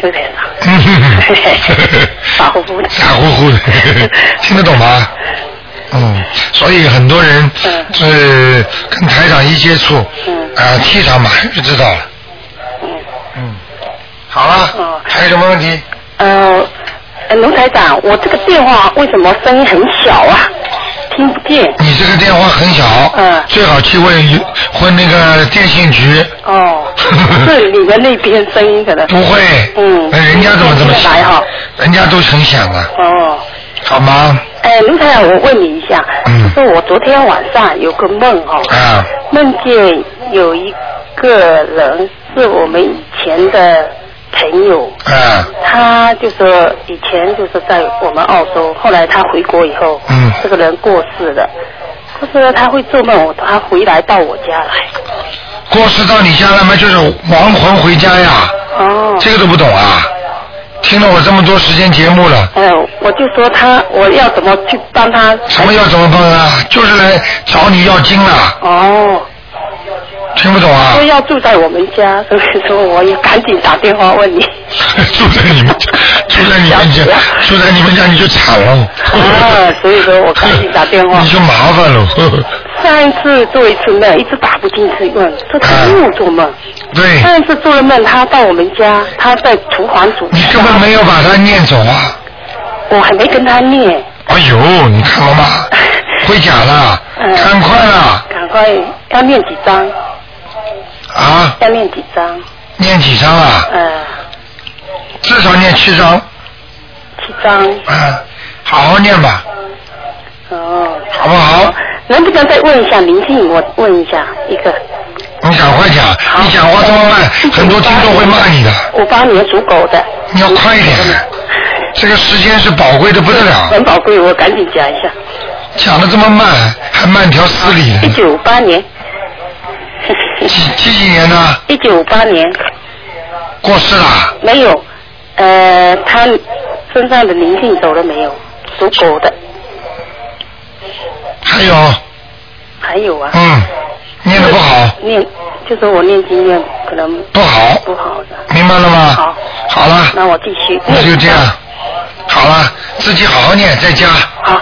D: 傻乎乎的。
A: 傻乎乎的，听得懂吗？嗯，所以很多人
D: 嗯
A: 是跟台长一接触，
D: 嗯
A: 啊，气场马上就知道了。
D: 嗯。
A: 嗯，好了
D: 哦，
A: 还有什么问题？
D: 呃，呃卢台长，我这个电话为什么声音很小啊？听不见。
A: 你这个电话很小，
D: 嗯
A: 最好去问问那个电信局。
D: 哦，是你们那边声音可能。
A: 不会，
D: 嗯
A: 那人家怎么这么响？人家都很响的，
D: 哦。
A: 好吗？
D: 哎，卢台长，我问你一下，
A: 嗯
D: 就是我昨天晚上有个梦哦，
A: 啊，
D: 梦见有一个人是我们以前的朋友，
A: 嗯，
D: 他就是以前就是在我们澳洲，后来他回国以后，
A: 嗯。
D: 这个人过世了，可是他会做梦，他回来到我家来，
A: 过世到你家了吗？就是亡魂回家呀，
D: 哦，
A: 这个都不懂啊？听了我这么多时间节目了，
D: 哎，我就说他我要怎么去帮他，
A: 什么要怎么帮啊？就是来找你要经了，
D: 哦，
A: 听不懂啊
D: 说？要住在我们家，所以说我也赶紧打电话问你。
A: 住在你们家，住在你们家，住在你们家你就惨了。
D: 啊，所以说我赶紧打电话
A: 你。就麻烦了。
D: 上一次做一次梦，一直打不进去问，说他又做梦。
A: 对，
D: 上一次做了梦，他到我们家，他在厨房煮。
A: 你根本没有把他念走啊！
D: 我还没跟他念。
A: 哎呦，你看了吗？会讲了，
D: 嗯
A: 赶快了
D: 赶快要念几张？
A: 啊！
D: 要念几张？
A: 念几张啊？
D: 呃，
A: 至少念七张，
D: 七张。
A: 嗯，好好念吧，
D: 哦。
A: 好不好？
D: 能不能再问一下灵性？我问一下一个。
A: 你你赶快讲，你讲话这么慢，很多听众会骂你的。
D: 我八年属狗的。
A: 你要快一点，这个时间是宝贵的不得了。
D: 很宝贵，我赶紧讲一下。
A: 讲的这么慢，还慢条斯理
D: 一九五八年。
A: 几几几年呢？
D: 一九五八年。
A: 过世了？
D: 没有，呃，他身上的灵性走了没有？属狗的。
A: 还有。
D: 还有啊。
A: 嗯，念的不好。
D: 念，就是我念经念可能。
A: 不好。
D: 不好的。
A: 明白了吗？
D: 好。
A: 好了。
D: 那我继续。
A: 那就这样。好了，自己好好念，在家。
D: 好。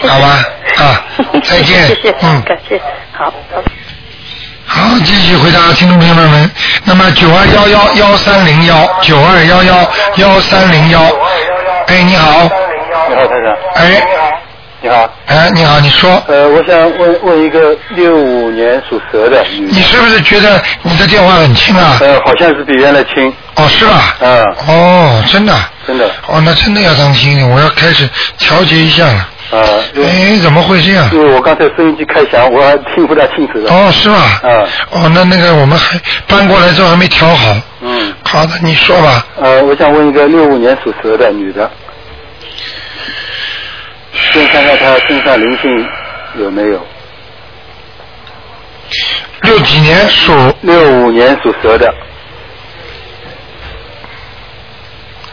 A: 好吧，啊，再见。
D: 谢谢。
A: 嗯。
D: 感谢。好。
A: 好，继续回答听众朋友们。那么九二幺幺幺三零幺九二幺幺幺三零幺，哎，你好。
H: 你好，台长。
A: 哎。
H: 你好。
A: 哎，你好，你说。
H: 呃，我想问问一个六五年属蛇的女。
A: 你是不是觉得你的电话很轻啊？
H: 呃，好像是比原来轻。
A: 哦，是吧？
H: 嗯。
A: 哦，真的。
H: 真的。
A: 哦，那真的要当心点，我要开始调节一下了。
H: 啊。
A: 哎，怎么会这样？
H: 因为我刚才收音机开响，我还听不大清楚的。
A: 哦，是吧？
H: 嗯。
A: 哦，那那个我们还搬过来之后还没调好。
H: 嗯。
A: 好的，你说吧。
H: 呃，我想问一个六五年属蛇的女的，先看看她身上灵性有没有。
A: 六几年属？
H: 六五年属蛇的。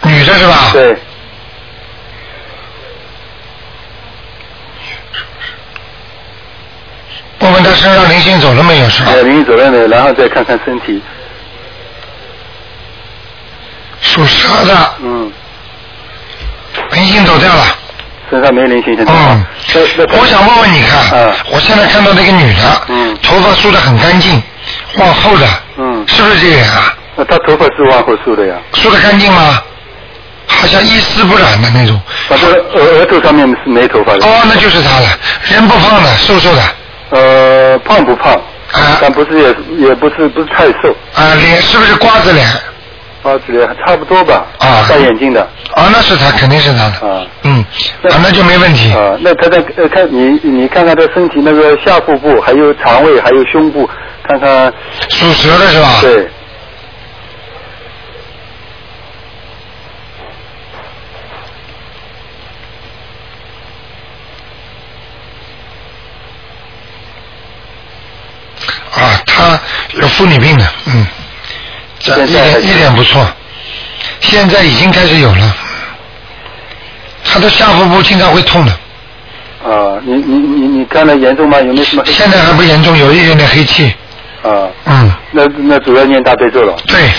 A: 女的是吧？
H: 对。
A: 问问他身上灵性走了没有是吧？
H: 呃，灵性走了没有？然后再看看身体。
A: 属蛇的。
H: 嗯。
A: 灵性走掉了。
H: 身上没灵性现在。
A: 嗯。我想问问你看，
H: 啊
A: 我现在看到那个女的，
H: 嗯，
A: 头发梳得很干净，往后的，
H: 嗯，
A: 是不是这个人啊？
H: 那她头发是往后梳的呀？
A: 梳的干净吗？好像一丝不染的那种。
H: 反正额额头上面是没头发的。
A: 哦，那就是她了，人不胖的，瘦瘦的。
H: 呃，胖不胖？
A: 啊。
H: 但不是也也不是不是太瘦。
A: 啊，脸是不是瓜子脸？
H: 瓜子脸差不多吧。
A: 啊。
H: 戴眼镜的。
A: 啊，那是他，肯定是他的。
H: 啊。
A: 嗯，啊，那就没问题。
H: 啊，那他的呃，看你你看看他身体那个下腹部，还有肠胃，还有胸部，看看。
A: 属蛇的是吧？
H: 对。
A: 啊，他有妇女病的，嗯，这一点一点不错，现在已经开始有了，他的下腹部经常会痛的，
H: 啊，你你你你看的严重吗？有没有什么？
A: 现在还不严重，有一点点黑气，
H: 啊。
A: 嗯。
H: 那那主要念大悲咒了。
A: 对，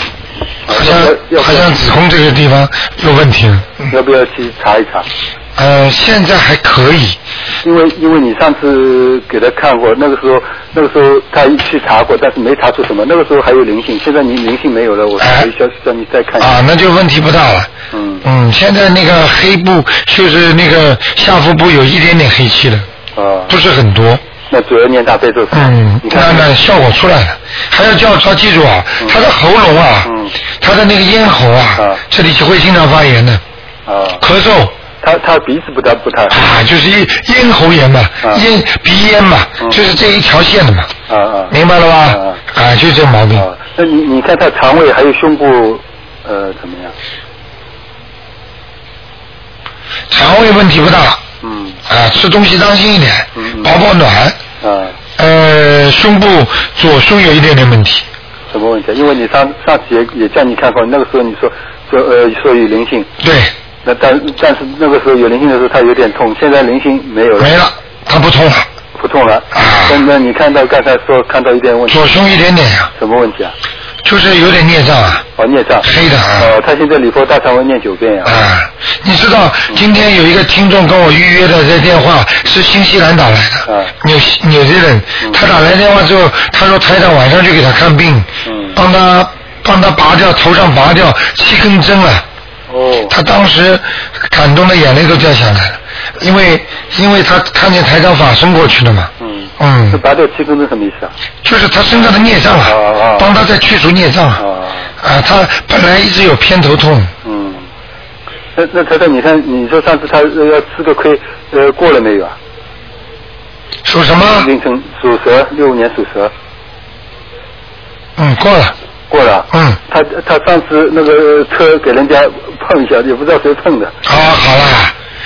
A: 好像好像子宫这个地方有问题了，
H: 要不要去查一查？
A: 呃，现在还可以，
H: 因为因为你上次给他看过，那个时候那个时候他去查过，但是没查出什么，那个时候还有灵性，现在你灵性没有了，我所以叫叫你再看一下。
A: 啊，那就问题不大了。
H: 嗯。
A: 嗯，现在那个黑布就是那个下腹部有一点点黑气了，
H: 啊。
A: 不是很多。
H: 那主要念大悲咒。
A: 嗯，那那效果出来了，还要叫他记住啊，他的喉咙啊，嗯他的那个咽喉啊，这里就会经常发炎的，
H: 啊。
A: 咳嗽。
H: 他他鼻子不太不太。
A: 啊，就是咽咽喉炎嘛，咽鼻咽嘛，就是这一条线的嘛。
H: 啊啊。
A: 明白了吧？啊，就这毛病。
H: 那你你看他肠胃还有胸部呃怎么样？
A: 肠胃问题不大。
H: 嗯。
A: 啊，吃东西当心一点，保保暖。
H: 啊。
A: 呃，胸部左胸有一点点问题。
H: 什么问题？因为你上上次也也叫你看过，那个时候你说说呃说有灵性。
A: 对。
H: 那但但是那个时候有灵性的时候，他有点痛，现在灵性没有了。
A: 没了，他不痛了。
H: 不痛了。啊。那那你看到刚才说看到一点问题。
A: 左胸一点点呀。
H: 什么问题啊？
A: 就是有点孽障啊。
H: 哦，孽障。
A: 黑的啊。
H: 哦，他现在礼佛大忏悔念九遍呀。
A: 啊，你知道今天有一个听众跟我预约的这电话是新西兰打来的。
H: 啊。
A: 纽纽西人，他打来电话之后，他说台长晚上去给他看病，
H: 嗯，
A: 帮他帮他拔掉头上拔掉七根针啊。
H: 哦。
A: 他当时感动的眼泪都掉下来了，因为因为他看见台长法身过去了嘛。
H: 嗯。
A: 嗯
H: 这。拔掉七根针什么意思啊？
A: 就是他身上的孽障啊，帮他在去除孽障啊。啊，他本来一直有偏头痛。
H: 嗯。那那台长，你看，你说上次他呃要吃个亏，呃，过了没有啊？
A: 属什么？
H: 凌晨属蛇，六五年属蛇。
A: 嗯，过了。
H: 过了。
A: 嗯。
H: 他他上次那个车给人家碰一下，也不知道谁碰的。
A: 啊，好了，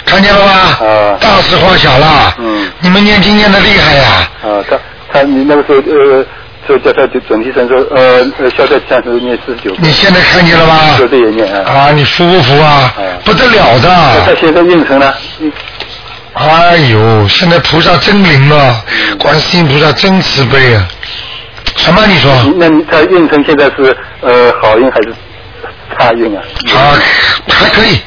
A: 看见了吗？
H: 啊。
A: 大事化小了。
H: 嗯。
A: 你们念经念的厉害呀！
H: 啊，他他你那个时候呃，就叫他就准提神说呃呃消灾吉祥神咒念四十九。
A: 你现在看见了吗？
H: 就这也念啊。
A: 啊，你服不服啊？不得了的。
H: 他现在运成了。
A: 哎呦，现在菩萨真灵啊！观世音菩萨真慈悲啊！什么？你说？
H: 那你他运程现在是呃好运还是差运啊？
A: 啊，还可以。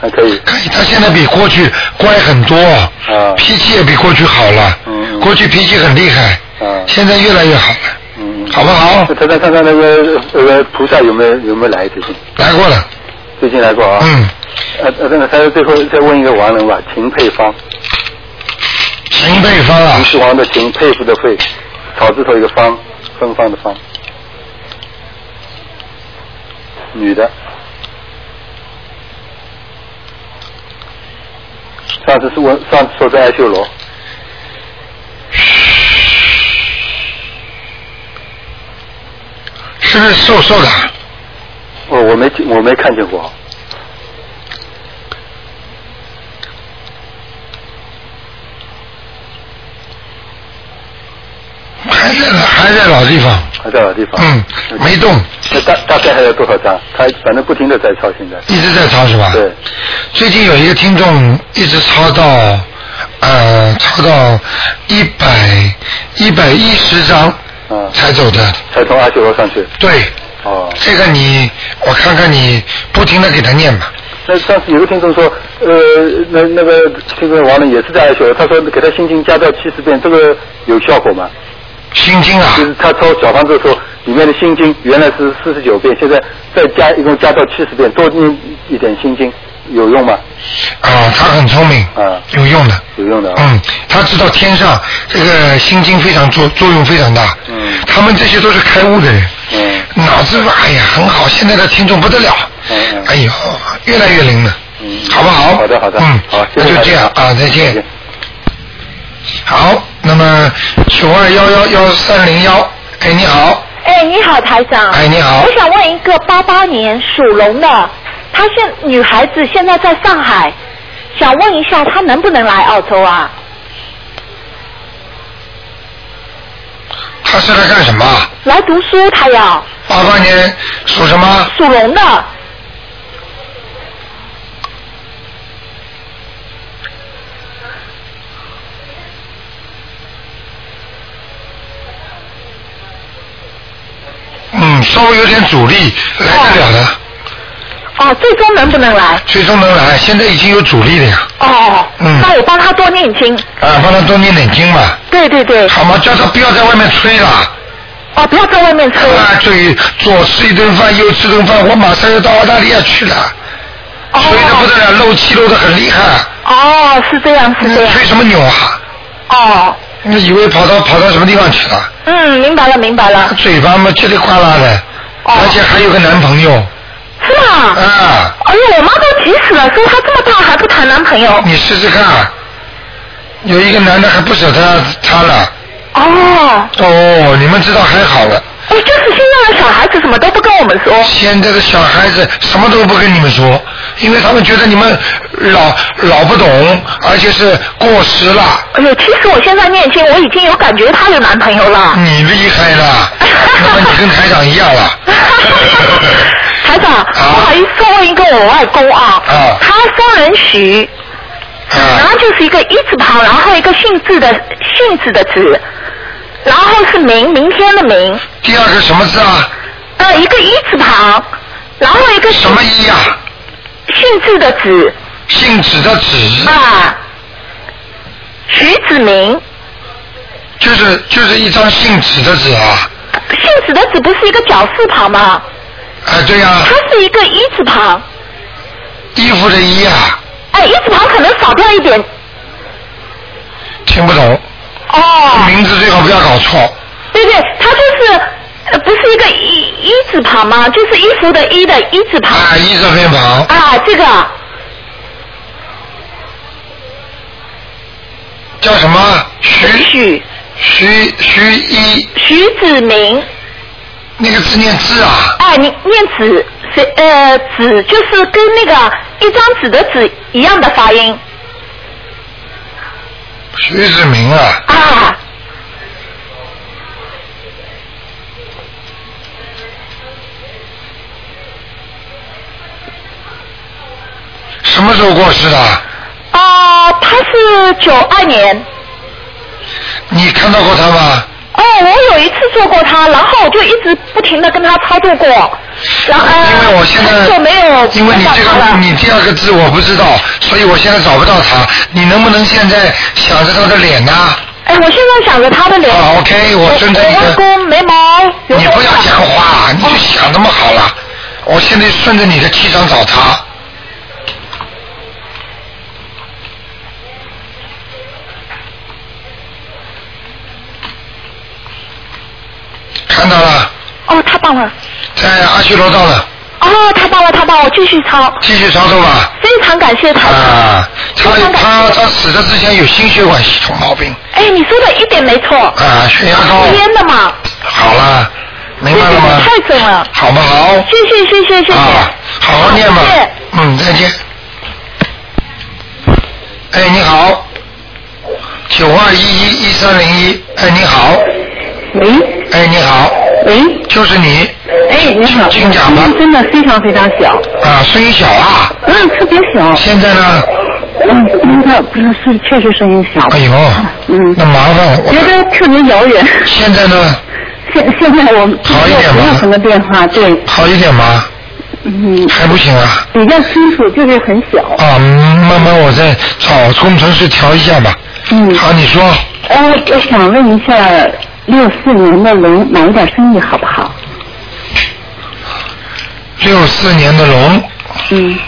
H: 还可以。
A: 可以，他现在比过去乖很多，
H: 啊，
A: 脾气也比过去好了。
H: 嗯。
A: 过去脾气很厉害，
H: 啊。
A: 现在越来越好了。
H: 嗯。
A: 好不好？
H: 他再看看那个那个菩萨有没有有没有来最近？
A: 来过了。
H: 最近来过啊。
A: 嗯。
H: 呃呃，那个还有最后再问一个亡人吧，秦佩芳。
A: 秦佩芳啊。
H: 秦始皇的秦，佩服的佩，草字头一个芳，芬芳的芳。女的。上次是问，上次说在爱修罗。
A: 是不是瘦瘦的？
H: 哦，我没我没看见过。
A: 还在还在老地方。
H: 还在老地方。
A: 嗯，没动。
H: 那大大概还有多少张？他反正不停的在抄，现在。
A: 一直在抄是吧？
H: 对。
A: 最近有一个听众一直抄到，呃，抄到一百一百一十张，
H: 啊，
A: 才走的。
H: 才从阿修罗上去。
A: 对。
H: 哦。
A: 这个你，我看看你不停的给他念吧。
H: 那上次有个听众说，呃，那那个这个王人也是在爱修罗，他说给他心经加到七十遍，这个有效果吗？
A: 心经啊？
H: 就是他抄小房子的时候，里面的心经原来是四十九遍，现在再加一共加到七十遍，多念一点心经，有用吗？
A: 啊，他很聪明，
H: 啊，
A: 有用的。
H: 有用的啊。
A: 嗯，他知道天上这个心经非常作作用非常大。
H: 嗯。
A: 他们这些都是开悟的人。
H: 嗯。
A: 脑子哎呀很好，现在的听众不得了。
H: 嗯嗯。
A: 哎呦，越来越灵了。
H: 嗯。
A: 好不好？
H: 好的好的。
A: 嗯，
H: 好，
A: 那就这样啊，再见。好，那么九二幺幺幺三零幺，哎，你好，
I: 哎，你好，台长。
A: 哎你好
I: 我想问一个八八年属龙的，她现女孩子现在在上海，想问一下她能不能来澳洲啊？
A: 她是来干什么？
I: 来读书，她要
A: 八八年属什么？
I: 属龙的。
A: 嗯，稍微有点阻力，来得了的，
I: 哦，最终能不能来？
A: 最终能来，现在已经有阻力了呀。
I: 哦，
A: 嗯
I: 那我帮他多念经。
A: 啊，帮他多念点经嘛。
I: 对对对。
A: 好嘛，叫他不要在外面吹了。
I: 哦，不要在外面吹。
A: 啊，对，左吃一顿饭，右吃顿饭，我马上要到澳大利亚去了。吹的不得了，漏气漏的很厉害。
I: 哦，是这样，是这样。
A: 吹什么牛啊？
I: 哦。
A: 你以为跑到跑到什么地方去了？
I: 嗯，明白了，明白了。
A: 嘴巴嘛叽里呱啦的，而且还有个男朋友。
I: 是吗？
A: 啊。
I: 哎呦，我妈都急死了，说她这么大还不谈男朋友。
A: 你试试看，有一个男的还不舍得她了。
I: 哦。
A: 哦，你们知道还好了。
I: 哎，就是现在的小孩子什么都不跟我们说。
A: 现在的小孩子什么都不跟你们说，因为他们觉得你们老老不懂，而且是过时了。
I: 哎呦，其实我现在念经，我已经有感觉她有男朋友了。
A: 你厉害了，那么你跟台长一样了。
I: 台长，不好意思，问一个我外公啊，
A: 啊
I: 他双人许，然后就是一个一字旁，然后一个姓字的姓字的字，然后是明明天的明，
A: 第二个什么字啊？
I: 呃，一个一字旁，然后一个
A: 什么一呀、
I: 姓字的子。
A: 姓子的子，
I: 啊，徐子明，
A: 就是就是一张姓子的子啊。
I: 姓子的子不是一个绞丝旁吗？
A: 啊，对呀、
I: 它是一个一字旁，
A: 衣服的衣啊，
I: 哎，一字旁可能少掉一点。
A: 听不懂。
I: 哦。
A: 名字最好不要搞错。
I: 对对，他就是呃不是一个一一字旁吗？就是衣服的衣的一字旁。
A: 啊，一字偏旁。
I: 啊，这个
A: 叫什么？徐
I: 徐
A: 徐徐一
I: 徐子明，
A: 那个字念字啊，
I: 哎，你念子，是呃子就是跟那个一张纸的纸一样的发音
A: 徐子明啊，
I: 啊。
A: 什么时候过世的？
I: 啊，他是九二年。
A: 你看到过他吗？
I: 哦，我有一次做过他，然后我就一直不停的跟他操作过，然后
A: 因为我现在
I: 就没有
A: 因为你这个你第二个字我不知道，所以我现在找不到他。你能不能现在想着他的脸呢？
I: 哎，我现在想着他的脸。
A: 啊，OK，我顺着你的
I: 我外公眉毛有
A: 你不要讲话，你就想那么好了。我现在顺着你的气场找他。看到了，
I: 哦，太棒了！
A: 在阿修罗道了，
I: 哦，太棒了，太棒了！我继续抄，
A: 继续操作吧。
I: 非常感谢他。
A: 啊，他他他死的之前有心血管系统毛病
I: 哎，你说的一点没错。
A: 啊，血压高。
I: 吸烟的嘛。
A: 好了，明白了吗？
I: 太准了。
A: 好不好？
I: 谢谢谢谢谢谢。
A: 啊，好好念吧
I: 谢谢。
A: 嗯，再见。哎，你好，九二一一一三零一，哎，你好，
J: 喂，
A: 哎，你好，
J: 喂，
A: 就是你
J: 哎，你好，
A: 请讲吧
J: 声音真的非常非常小，
A: 啊，声音小啊，
J: 嗯，特别小。
A: 现在呢？
J: 嗯，那个不是是确实声音小。
A: 哎呦，
J: 嗯，
A: 那麻烦了，
J: 觉得特别遥远。
A: 现在呢？
J: 现现在我
A: 好一点吗
J: 没有什么变化，对，
A: 好一点吗？
J: 嗯，
A: 还不行啊？
J: 比较清楚，就是很小。
A: 啊，慢慢我再找工程师调一下吧。
J: 嗯。
A: 好，你说
J: 哎，我想问一下，六四年的龙买一点生意好不好？
A: 六四年的龙，
J: 嗯，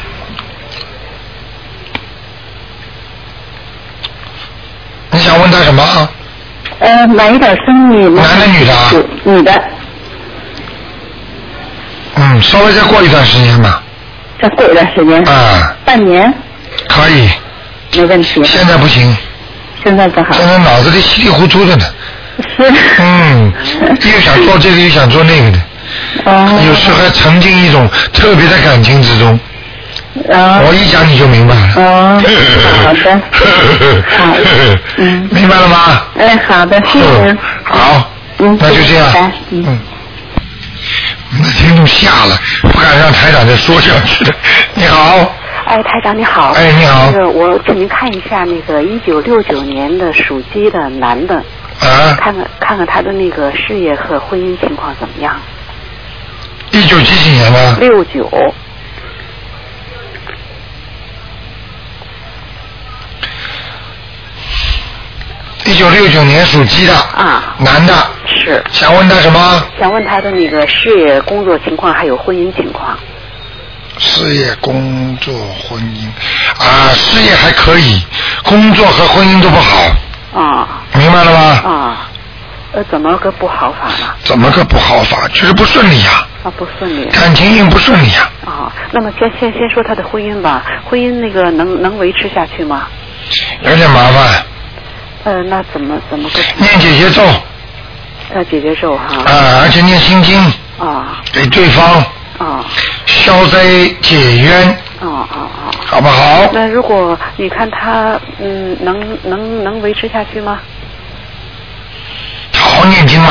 A: 你想问他什么啊？
J: 呃，买一点生意。
A: 男的女的啊？
J: 女的，
A: 嗯，稍微再过一段时间吧。
J: 再过一段时间。
A: 啊，
J: 半年
A: 可以。
J: 没问题。
A: 现在不行。
J: 现在不好。
A: 现在脑子里稀里糊涂的呢。
J: 是。
A: 嗯，又想做这个又想做那个的。
J: 哦。
A: 有时候还沉浸一种特别的感情之中。
J: 哦。
A: 我一讲你就明白了。
J: 哦，好的。好。嗯。
A: 明白了吗？
J: 哎，好的，谢谢。
A: 好。
J: 嗯，
A: 那就这样
J: 嗯。
A: 嗯。那听众吓了，不敢让台长再说下去了。你好，
D: 哎，台长你好。
A: 哎你好
D: 那个我请您看一下那个一九六九年的属鸡的男的，
A: 啊，
D: 看看看看他的那个事业和婚姻情况怎么样？
A: 一九几几年的？
D: 六九。
A: 一九六九年属鸡的。
D: 啊。
A: 男的。
D: 是。
A: 想问他什么？
D: 想问他的那个事业、工作情况还有婚姻情况。
A: 事业、工作、婚姻啊，事业还可以，工作和婚姻都不好，
D: 啊
A: 明白了吗？
D: 啊，呃，怎么个不好法呢？
A: 怎么个不好法？就是不顺利呀、
D: 啊，不顺利。
A: 感情运不顺利呀、
D: 啊，那么先先先说他的婚姻吧，婚姻那个能能维持下去吗？
A: 有点麻烦。
D: 呃，那怎么怎么个？
A: 念姐姐咒
D: 呃，姐姐咒哈。
A: 啊，而且念心经
D: 啊
A: 给对方
D: 啊
A: 消灾解冤，
D: 啊啊啊！
A: 好不好？
D: 那如果你看他嗯能能能维持下去吗？
A: 好好念经嘛，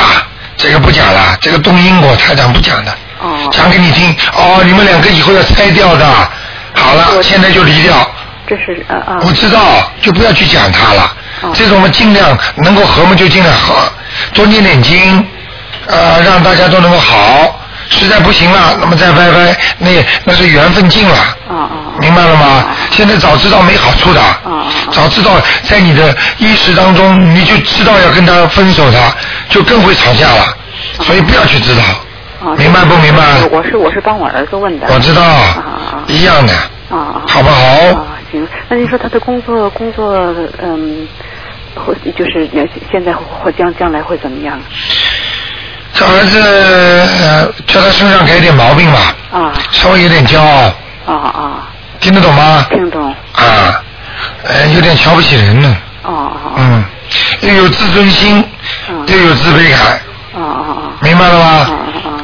A: 这个不讲了，这个动因果台长不讲的，
D: 哦
A: 讲给你听。哦，你们两个以后要拆掉的，好了，现在就离掉。
D: 这是啊啊。
A: 我知道，就不要去讲他了。这种我们，尽量能够和睦就尽量和，多念点经，呃，让大家都能够好。实在不行了，那么再拜拜，那那是缘分尽了。明白了吗？现在早知道没好处的，早知道在你的意识当中，你就知道要跟他分手的，就更会吵架了。所以不要去知道，
D: 啊
A: 明白不明白？
D: 我我是我是帮我儿子问的。
A: 我知道
D: 啊
A: 一样的，
D: 啊啊！
A: 好不好？
D: 啊，行。那您说他的工作工作嗯，会就是呃现在或将将来会怎么样？
A: 这儿子、呃叫他身上给点毛病吧，
D: 啊
A: 稍微有点骄傲，
D: 啊啊！
A: 听得懂吗？
D: 听懂。
A: 啊，呃，有点瞧不起人呢，
D: 哦哦
A: 嗯，又有自尊心，又有自卑感，
D: 哦哦哦。
A: 明白了吗？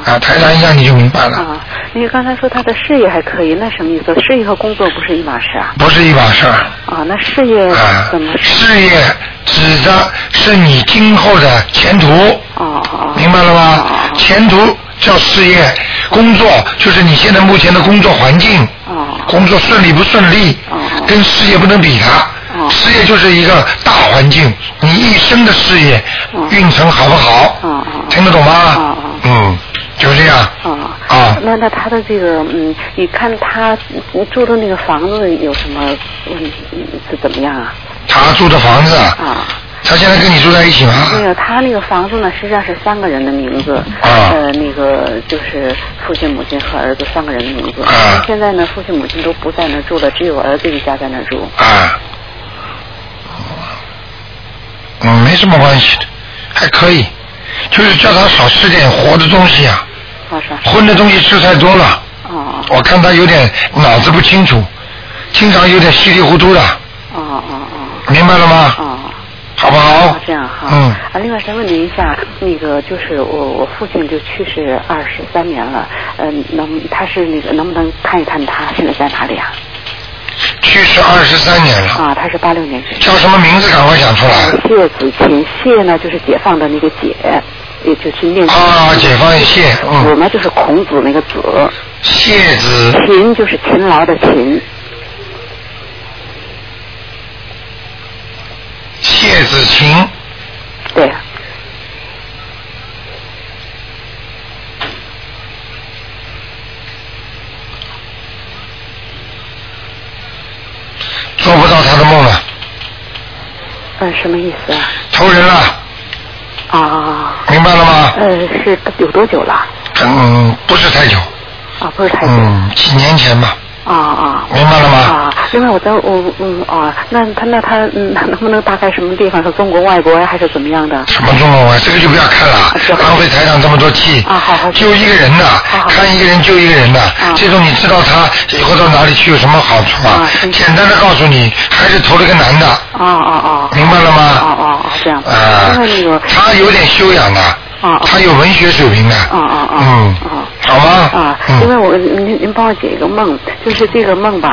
A: 啊，台长一下你就明白了，
D: 啊，你刚才说他的事业还可以，那什么意思？事业和工作不是一码事啊？
A: 不是一码事儿。
D: 啊，那事业
A: 啊
D: 怎么？
A: 事业指的是你今后的前途，
D: 哦哦，
A: 明白了吗？前途叫事业，工作就是你现在目前的工作环境，
D: 哦
A: 工作顺利不顺利，跟事业不能比它。事业就是一个大环境，你一生的事业运程好不好？听得懂吗？嗯，就这样。啊啊，
D: 那那他的这个嗯，你看他嗯住的那个房子有什么问是怎么样啊？
A: 他住的房子，
D: 啊，
A: 他现在跟你住在一起吗？
D: 没有他那个房子呢，实际上是三个人的名字，
A: 啊
D: 呃，那个就是父亲、母亲和儿子三个人的名字。
A: 啊
D: 现在呢，父亲、母亲都不在那儿住了，只有儿子一家在那儿住。
A: 啊，嗯，没什么关系的，还可以，就是叫他少吃点活的东西啊？荤的东西吃太多了。
D: 哦
A: 我看他有点脑子不清楚，经常有点稀里糊涂的，
D: 哦哦哦。
A: 明白了吗？
D: 哦。
A: 好不好
D: 哦？这样哈。
A: 嗯。
D: 啊，另外再问您一下，那个就是我我父亲就去世二十三年了，嗯、能他是那个能不能看一看他现在在哪里啊？
A: 去世二十三年了。
D: 啊，他是八六年去世。
A: 叫什么名字？赶快想出来。
D: 谢子琴，谢呢就是解放的那个解，也就是念
A: 啊，解放谢，嗯。
D: 子呢就是孔子那个子。
A: 谢子。
D: 勤就是勤劳的勤。
A: 谢子琴。
D: 对。
A: 做不到他的梦了，
D: 呃，什么意思啊？
A: 投人了，
D: 啊。
A: 明白了吗？
D: 呃，是有多久了？
A: 嗯，不是太久，
D: 啊，不是太久。
A: 嗯，几年前吧，
D: 啊啊。
A: 明白了吗？
D: 啊，另外我在我嗯啊，那他那他嗯能不能大概什么地方是中国外国呀，还是怎么样的？
A: 什么中国外？这个就不要看了，浪费台上这么多气。
D: 啊，好好。
A: 就一个人的，看一个人救一个人的，这种你知道他以后到哪里去有什么好处啊？简单的告诉你，还是投了个男的，
D: 啊啊啊！
A: 明白了吗？
D: 啊啊啊！这样。
A: 啊。他有点修养的，他有文学水平的，
D: 啊啊啊！
A: 嗯，好吗？
D: 啊，因为我您您帮我解一个梦，就是这个梦吧。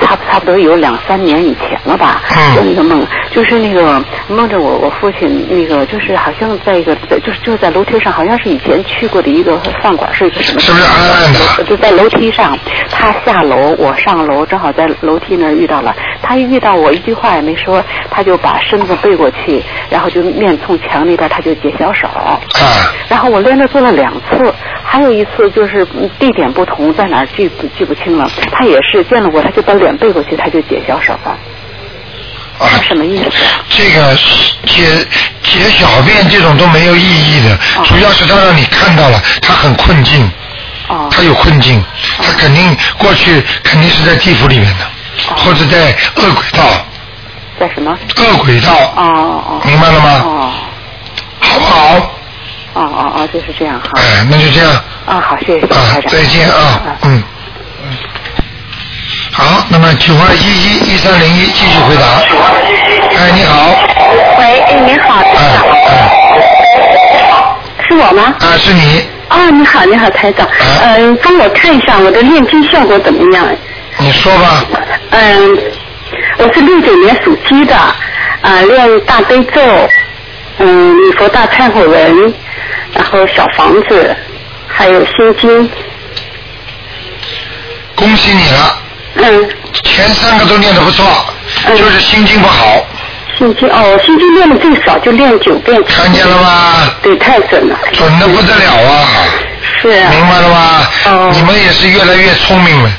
D: 差不差不多有两三年以前了吧，
A: 嗯
D: 做那个梦，就是那个梦着我我父亲那个就是好像在一个在就是就是在楼梯上，好像是以前去过的一个饭馆，是一个什么？
A: 是不是暗暗的？
D: 就在楼梯上，他下楼，我上楼，正好在楼梯那儿遇到了。他一遇到我，一句话也没说，他就把身子背过去，然后就面冲墙那边，他就解小手。
A: 啊。
D: 然后我连着做了两次，还有一次就是嗯地点不同，在哪儿记不记不清了。他也是见了我，他就把脸背过去，他就解小手了。
A: 啊，
D: 什么意思？
A: 这个解解小便这种都没有意义的，主要是他让你看到了，他很困境，
D: 哦
A: 他有困境，他肯定过去肯定是在地府里面的，或者在恶鬼道，
D: 在什么？
A: 恶鬼道，
D: 哦哦。
A: 明白了吗？
D: 哦。
A: 好不好？
D: 哦哦哦，就是这样哈。
A: 哎，那就这样。
D: 啊，好，谢谢台长。
A: 再见啊，嗯。好，那么九二一一一三零一继续回答。哎，你好。
I: 喂，哎，你好，台长。是我吗？
A: 啊，是你。
I: 啊，你好，你好，台长。嗯、帮我看一下我的炼金效果怎么样？
A: 你说吧。
I: 嗯，我是六九年属鸡的，啊、练大悲咒，嗯，礼佛大忏悔文，然后小房子，还有心经。
A: 恭喜你了。
I: 嗯。
A: 前三个都念得不错，就是心经不好。
I: 心经哦，心经练的最少，就练九遍。
A: 看见了吗？
I: 对，太准了。
A: 准的不得了啊！
I: 是啊。
A: 明白了吗？哦。你们也是越来越聪明了，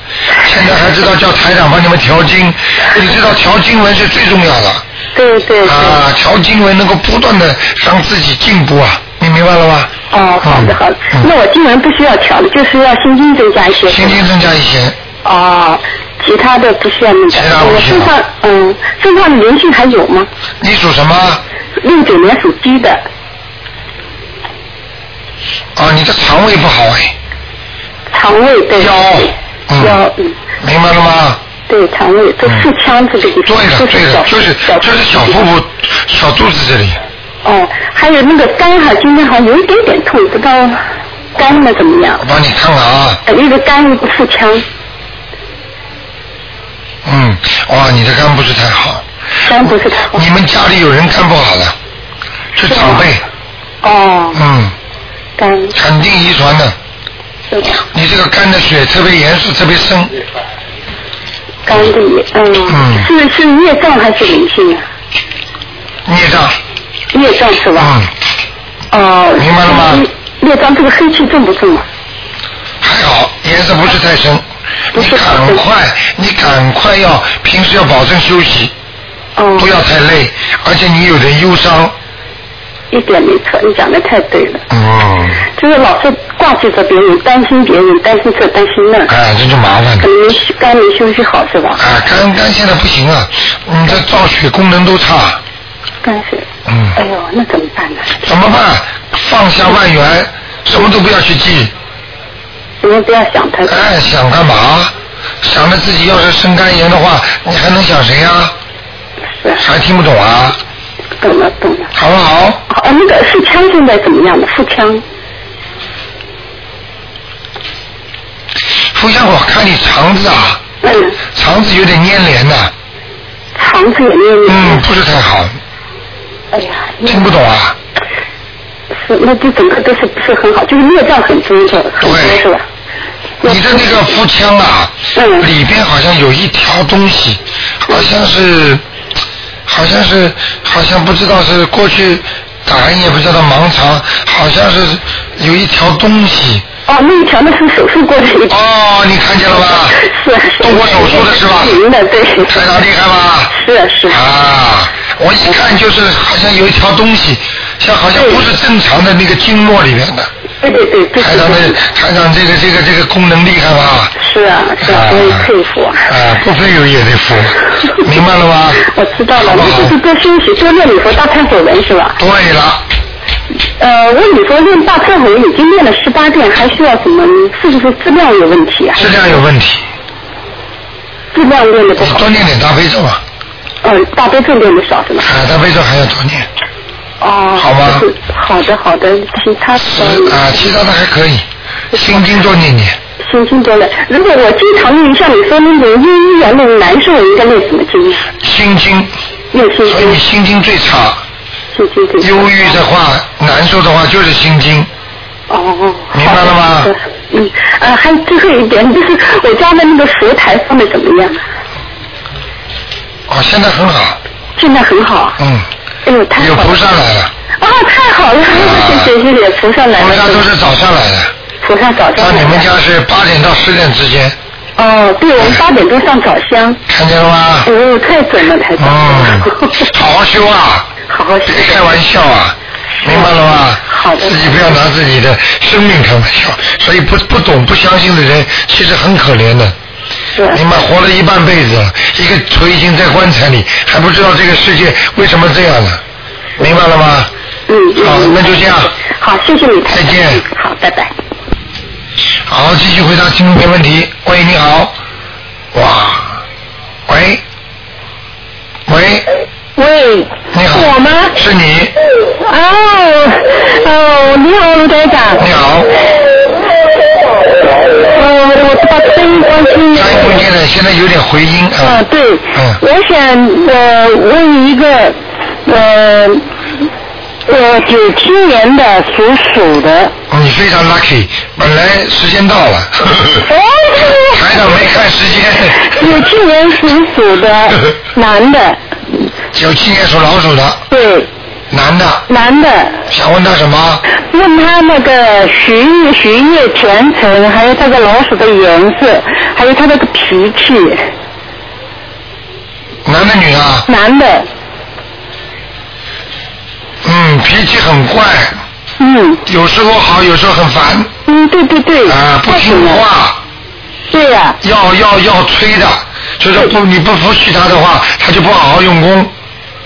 A: 现在还知道叫台长帮你们调经，你知道调经文是最重要的。
I: 对对。
A: 啊，调经文能够不断的让自己进步啊，你明白了吗？
I: 哦，好的好的。那我经文不需要调的，就是要心经增加一些。
A: 心经增加一些。
I: 哦，其他的不需要那个。其他我身上嗯，身上的灵性还有吗？
A: 你属什么？
I: 六九年属鸡的。
A: 啊，你的肠胃不好哎。
I: 肠胃对。
A: 腰。
I: 腰嗯。
A: 明白了吗？
I: 对，肠胃这腹腔这个地方。
A: 对的，对的，就是就是小腹部、小肚子这里。
I: 哦，还有那个肝哈，今天好像有一点点痛，不知道
D: 肝呢怎么样？
A: 我帮你看看啊，
D: 呃一个肝一个腹腔，
A: 嗯，哇，你的肝不是太好。
D: 肝不是太好。
A: 你们家里有人肝不好的，是长辈。
D: 哦。
A: 嗯。
D: 肝。
A: 肯定遗传的。你这个肝的血特别严肃特别深。
D: 肝的也嗯，
A: 嗯
D: 是是孽障还是灵性啊？
A: 孽障。
D: 孽障是吧？
A: 嗯。
D: 哦。
A: 明白了吗？
D: 孽障这个黑气重不重啊？
A: 还好，颜色不是太深。你赶快，你赶快要平时要保证休息，
D: 哦
A: 不要太累，而且你有点忧伤。
D: 一点没错，你讲的太对了。
A: 嗯。
D: 就是老是挂记着别人，担心别人，担心这担心那。
A: 哎，这就麻烦了
D: 没肝没休息好是吧？
A: 啊，肝肝现在不行啊，你的造血功能都差。
D: 肝血。
A: 嗯。
D: 哎呦，那怎么办呢？
A: 怎么办？放下万元，什么都不要去记。
D: 什么不要想太多。
A: 哎，想干嘛？想着自己要是生肝炎的话，你还能想谁呀、
D: 是。
A: 还听不懂啊？
D: 懂了懂了。
A: 好不好？
D: 好，呃那个腹腔现在怎么样呢？腹腔
A: 腹腔我看你肠子啊，
D: 嗯，
A: 肠子有点粘连的，
D: 肠子也粘连。
A: 嗯，不是太好，
D: 哎呀，
A: 听不懂啊？
D: 是，那这整个都是不是很好，就是孽障很重的，很多是吧？
A: 你的那个腹腔啊，
D: 嗯
A: 里边好像有一条东西，好像是，好像是，好像不知道是过去打人也不知道盲肠，好像是有一条东西。
D: 哦，那一条那是手术过的一条。
A: 哦，你看见了吧？
D: 是是。
A: 动过手术的是吧？
D: 行的，对。
A: 非常厉害吧？
D: 是啊是。
A: 啊，我一看就是好像有一条东西，像好像不是正常的那个经络里面的。
D: 对对对对。
A: 台长的台长这个这个这个功能厉害吧？
D: 是啊是啊，所以佩服啊。
A: 啊，不费油也得服，明白了吗？
D: 我知道了，你就是多休息，多练礼佛大忏悔文是吧？
A: 对了。
D: 呃，我你说练大忏悔文已经练了十八遍，还需要什么？是不是质量有问题啊？
A: 质量有问题。
D: 质量练的不好。
A: 多念点大悲咒啊！
D: 嗯，大悲咒练的少是吧？
A: 啊，大悲咒还要多念。
D: 哦。
A: 好吗
D: 就是好的好的，其他的。
A: 啊，其他的还可以，心经多念念。
D: 心经多了。如果我经常念像你说那种忧郁啊、那种难受，应该念什么经？
A: 心经。
D: 念心经。
A: 所以你心经最差。
D: 心经最差。
A: 忧郁的话，难受的话就是心经。
D: 哦。
A: 明白了吗？
D: 嗯，呃，还最后一点就是我家的那个佛台放的怎么样？
A: 哦，现在很好。
D: 现在很好。
A: 嗯。
D: 哎呦，太好了。
A: 有菩萨来了。
D: 啊，太好了！谢谢谢谢，菩萨来了。
A: 菩萨都是早上来的。
D: 菩萨早上
A: 到。你们家是八点到十点之间，
D: 哦，对，我们八点钟上早香。
A: 看见了吗？
D: 哦，太准了，太准了。
A: 嗯，好好修啊！
D: 好好修。
A: 别开玩笑啊！明白了吗？
D: 好的。
A: 自己不要拿自己的生命开玩笑，所以不不懂不相信的人其实很可怜的。
D: 是。
A: 明白，活了一半辈子了，一个头已经在棺材里，还不知道这个世界为什么这样呢？明白了吗？
D: 嗯。
A: 好，那就这样。
D: 好，谢谢你，
A: 再见。
D: 好，拜拜。
A: 好，继续回答听众朋友问题。喂，你好。哇，喂，喂，
K: 喂，
A: 你好，
K: 我吗？
A: 是你。
K: 哦，哦，你好，卢台长。
A: 你好。
K: 哦，我把声音关轻了。
A: 关键了，现在有点回音啊。
K: 啊，对。
A: 嗯。
K: 我想呃问一个呃呃九七年的属鼠的。
A: 你非常 lucky，本来时间到了。台长没看时间。
K: 九七年属鼠的男的。
A: 九七年属老鼠的。
K: 对。
A: 男的。
K: 男的。
A: 想问他什么？
K: 问他那个学业、学业前程，还有他的老鼠的颜色，还有他那个脾气。
A: 男的女的啊？
K: 男的。
A: 嗯，脾气很怪。
K: 嗯。
A: 有时候好，有时候很烦。
K: 嗯，对对对。
A: 啊，不听话。
K: 对呀、
A: 要要要催的，就是不你不服气他的话，他就不好好用功。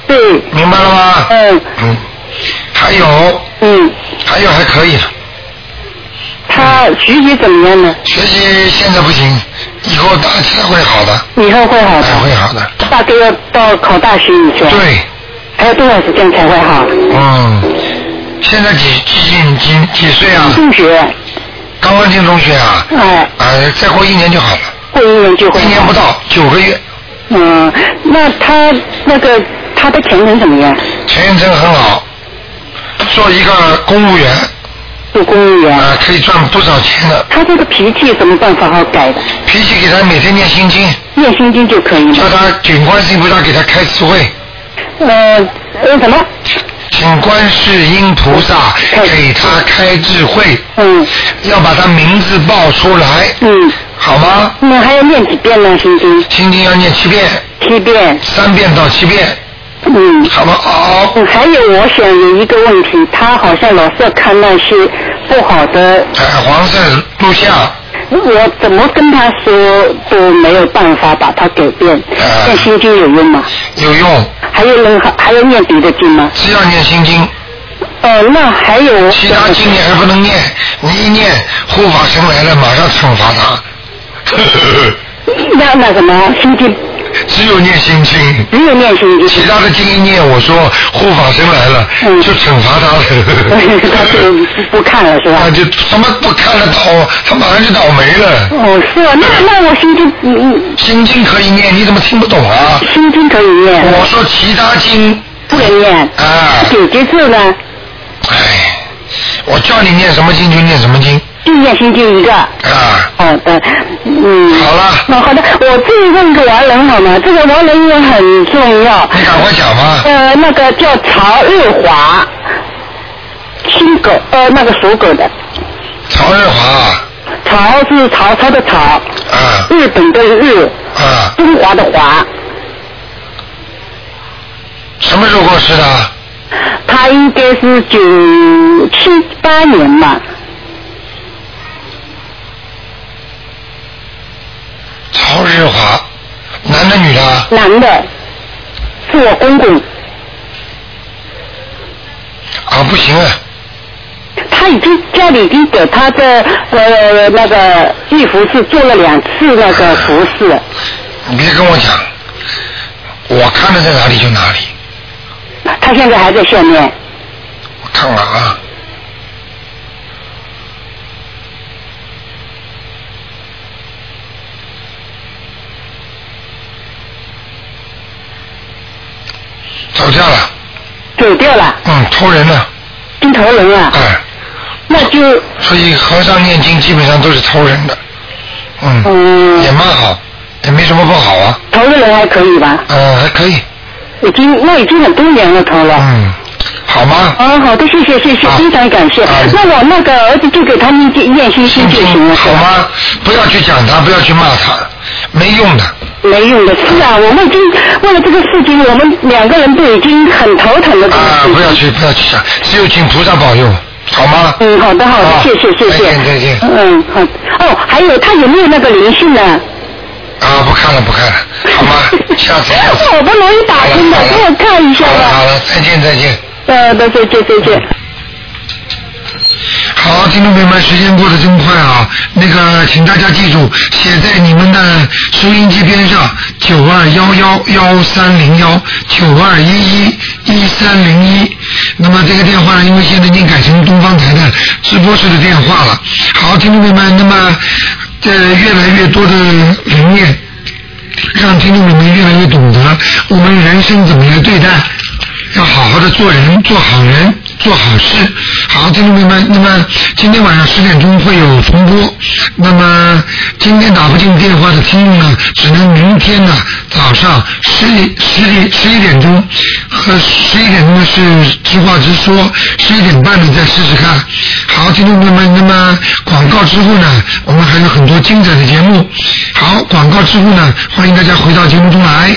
K: 对。
A: 明白了吗？
K: 嗯。
A: 嗯。还有。
K: 嗯。
A: 还有还可以。
K: 他学习怎么样呢？
A: 学习现在不行，以后大起来会好的。
K: 以后会好的。
A: 哎，会好的。
K: 大概要到考大学以前。
A: 对。
K: 还有多少时间才会好？
A: 嗯，现在几几几几几岁啊？
K: 中学。
A: 刚刚进中学啊？
D: 哎。
A: 哎，再过一年就好了。
D: 过一年就会。
A: 一年不到，九个月。
D: 嗯，那他那个他的前程怎么样？
A: 前程很好，做一个公务员。
D: 做公务员。
A: 啊，可以赚不少钱的。
D: 他这个脾气有什么办法好改的？
A: 脾气给他每天念心经。
D: 念心经就可以吗？
A: 叫他请观世音菩萨给他开智慧。
D: 呃，呃什么？
A: 请观世音菩萨给他开智慧。
D: 嗯。
A: 要把他名字报出来。
D: 嗯。
A: 好吗？
D: 那还要念几遍呢？心经。
A: 心经要念七遍。
D: 七遍。
A: 三遍到七遍。
D: 嗯。
A: 好吗？好。
D: 嗯还有，我想有一个问题，他好像老是要看那些不好的。
A: 哎，黄色录像。
D: 我怎么跟他说都没有办法把它改变。念心经有用吗？
A: 有用。
D: 还有人还还要念别的经吗？
A: 只要念心经。
D: 呃，那还有。
A: 其他经你还不能念，你一念护法神来了，马上惩罚他。
D: 那那什么心经？
A: 只有念心经。
D: 只有念心经。
A: 其他的经一念，我说护法神来了，就惩罚他了。
D: 他就不看了是吧？
A: 他就什么不看了倒，他马上就倒霉了。
D: 哦，是啊，那那我心经。
A: 心经可以念，你怎么听不懂啊？
D: 心经可以念。
A: 我说其他经
D: 不能念。
A: 啊。
D: 姐姐咒呢？
A: 哎，我叫你念什么经就念什么经。
D: 就念心经一个。
A: 啊。
D: 好的，嗯。
A: 好了。
D: 那好的，我再问个完人好吗？这个完人也很重要。
A: 你赶快讲吧。
D: 呃，那个叫曹日华，姓狗，呃，那个属狗的。
A: 曹日华。
D: 曹是曹操的曹。
A: 啊。
D: 日本的日。
A: 啊。
D: 中华的华。
A: 什么时候过世的？
D: 他应该是九七八年吧。
A: 曹日华，男的女的？
D: 男的，是我公公。
A: 啊，不行啊！
D: 他已经家里已经给他的呃那个玉服是做了两次那个服饰。
A: 你别跟我讲，我看的在哪里就哪里。
D: 他现在还在下面。
A: 我看看啊。走掉了。
D: 走掉了。
A: 嗯，偷人了。
D: 金头人啊。
A: 哎。
D: 那就。
A: 所以和尚念经基本上都是偷人的。嗯。
D: 嗯。
A: 也蛮好，也没什么不好啊。
D: 投的人还可以吧？
A: 嗯，还可以。
D: 已经那已经很多年了，投了。
A: 嗯。好吗？
D: 啊，好的，谢谢谢谢，非常感谢。那我那个儿子就给他念念念心经就行了，
A: 好吗？不要去讲他，不要去骂他，没用的。
D: 没用的，是啊，我们已经为了这个事情，我们两个人都已经很头疼了。
A: 啊，不要去，不要去想，只有请菩萨保佑，好吗？
D: 嗯，好的，好的，谢谢，谢谢。
A: 再见，再见。
D: 嗯，好。哦，还有他有没有那个灵性呢？
A: 啊，不看了，不看了，好吗？下次。
D: 好不容易打通的，给我看一下吧。
A: 好了，好了，再见，再见。
D: 呃，再见，再见。
A: 好，听众朋友们，时间过得真快啊！那个，请大家记住，写在你们的收音机边上，九二幺幺幺三零幺，九二一一一三零一。那么这个电话呢，因为现在已经改成东方台的直播室的电话了。好，听众朋友们，那么呃，越来越多的灵验，让听众朋友们越来越懂得我们人生怎么来对待。要好好的做人，做好人，做好事。好，听众朋友们，那么今天晚上十点钟会有重播。那么今天打不进电话的听众呢，只能明天呢早上十十点十一点钟和十一点钟呢是直话直说，十一点半呢再试试看。好，听众朋友们，那么广告之后呢，我们还有很多精彩的节目。好，广告之后呢，欢迎大家回到节目中来。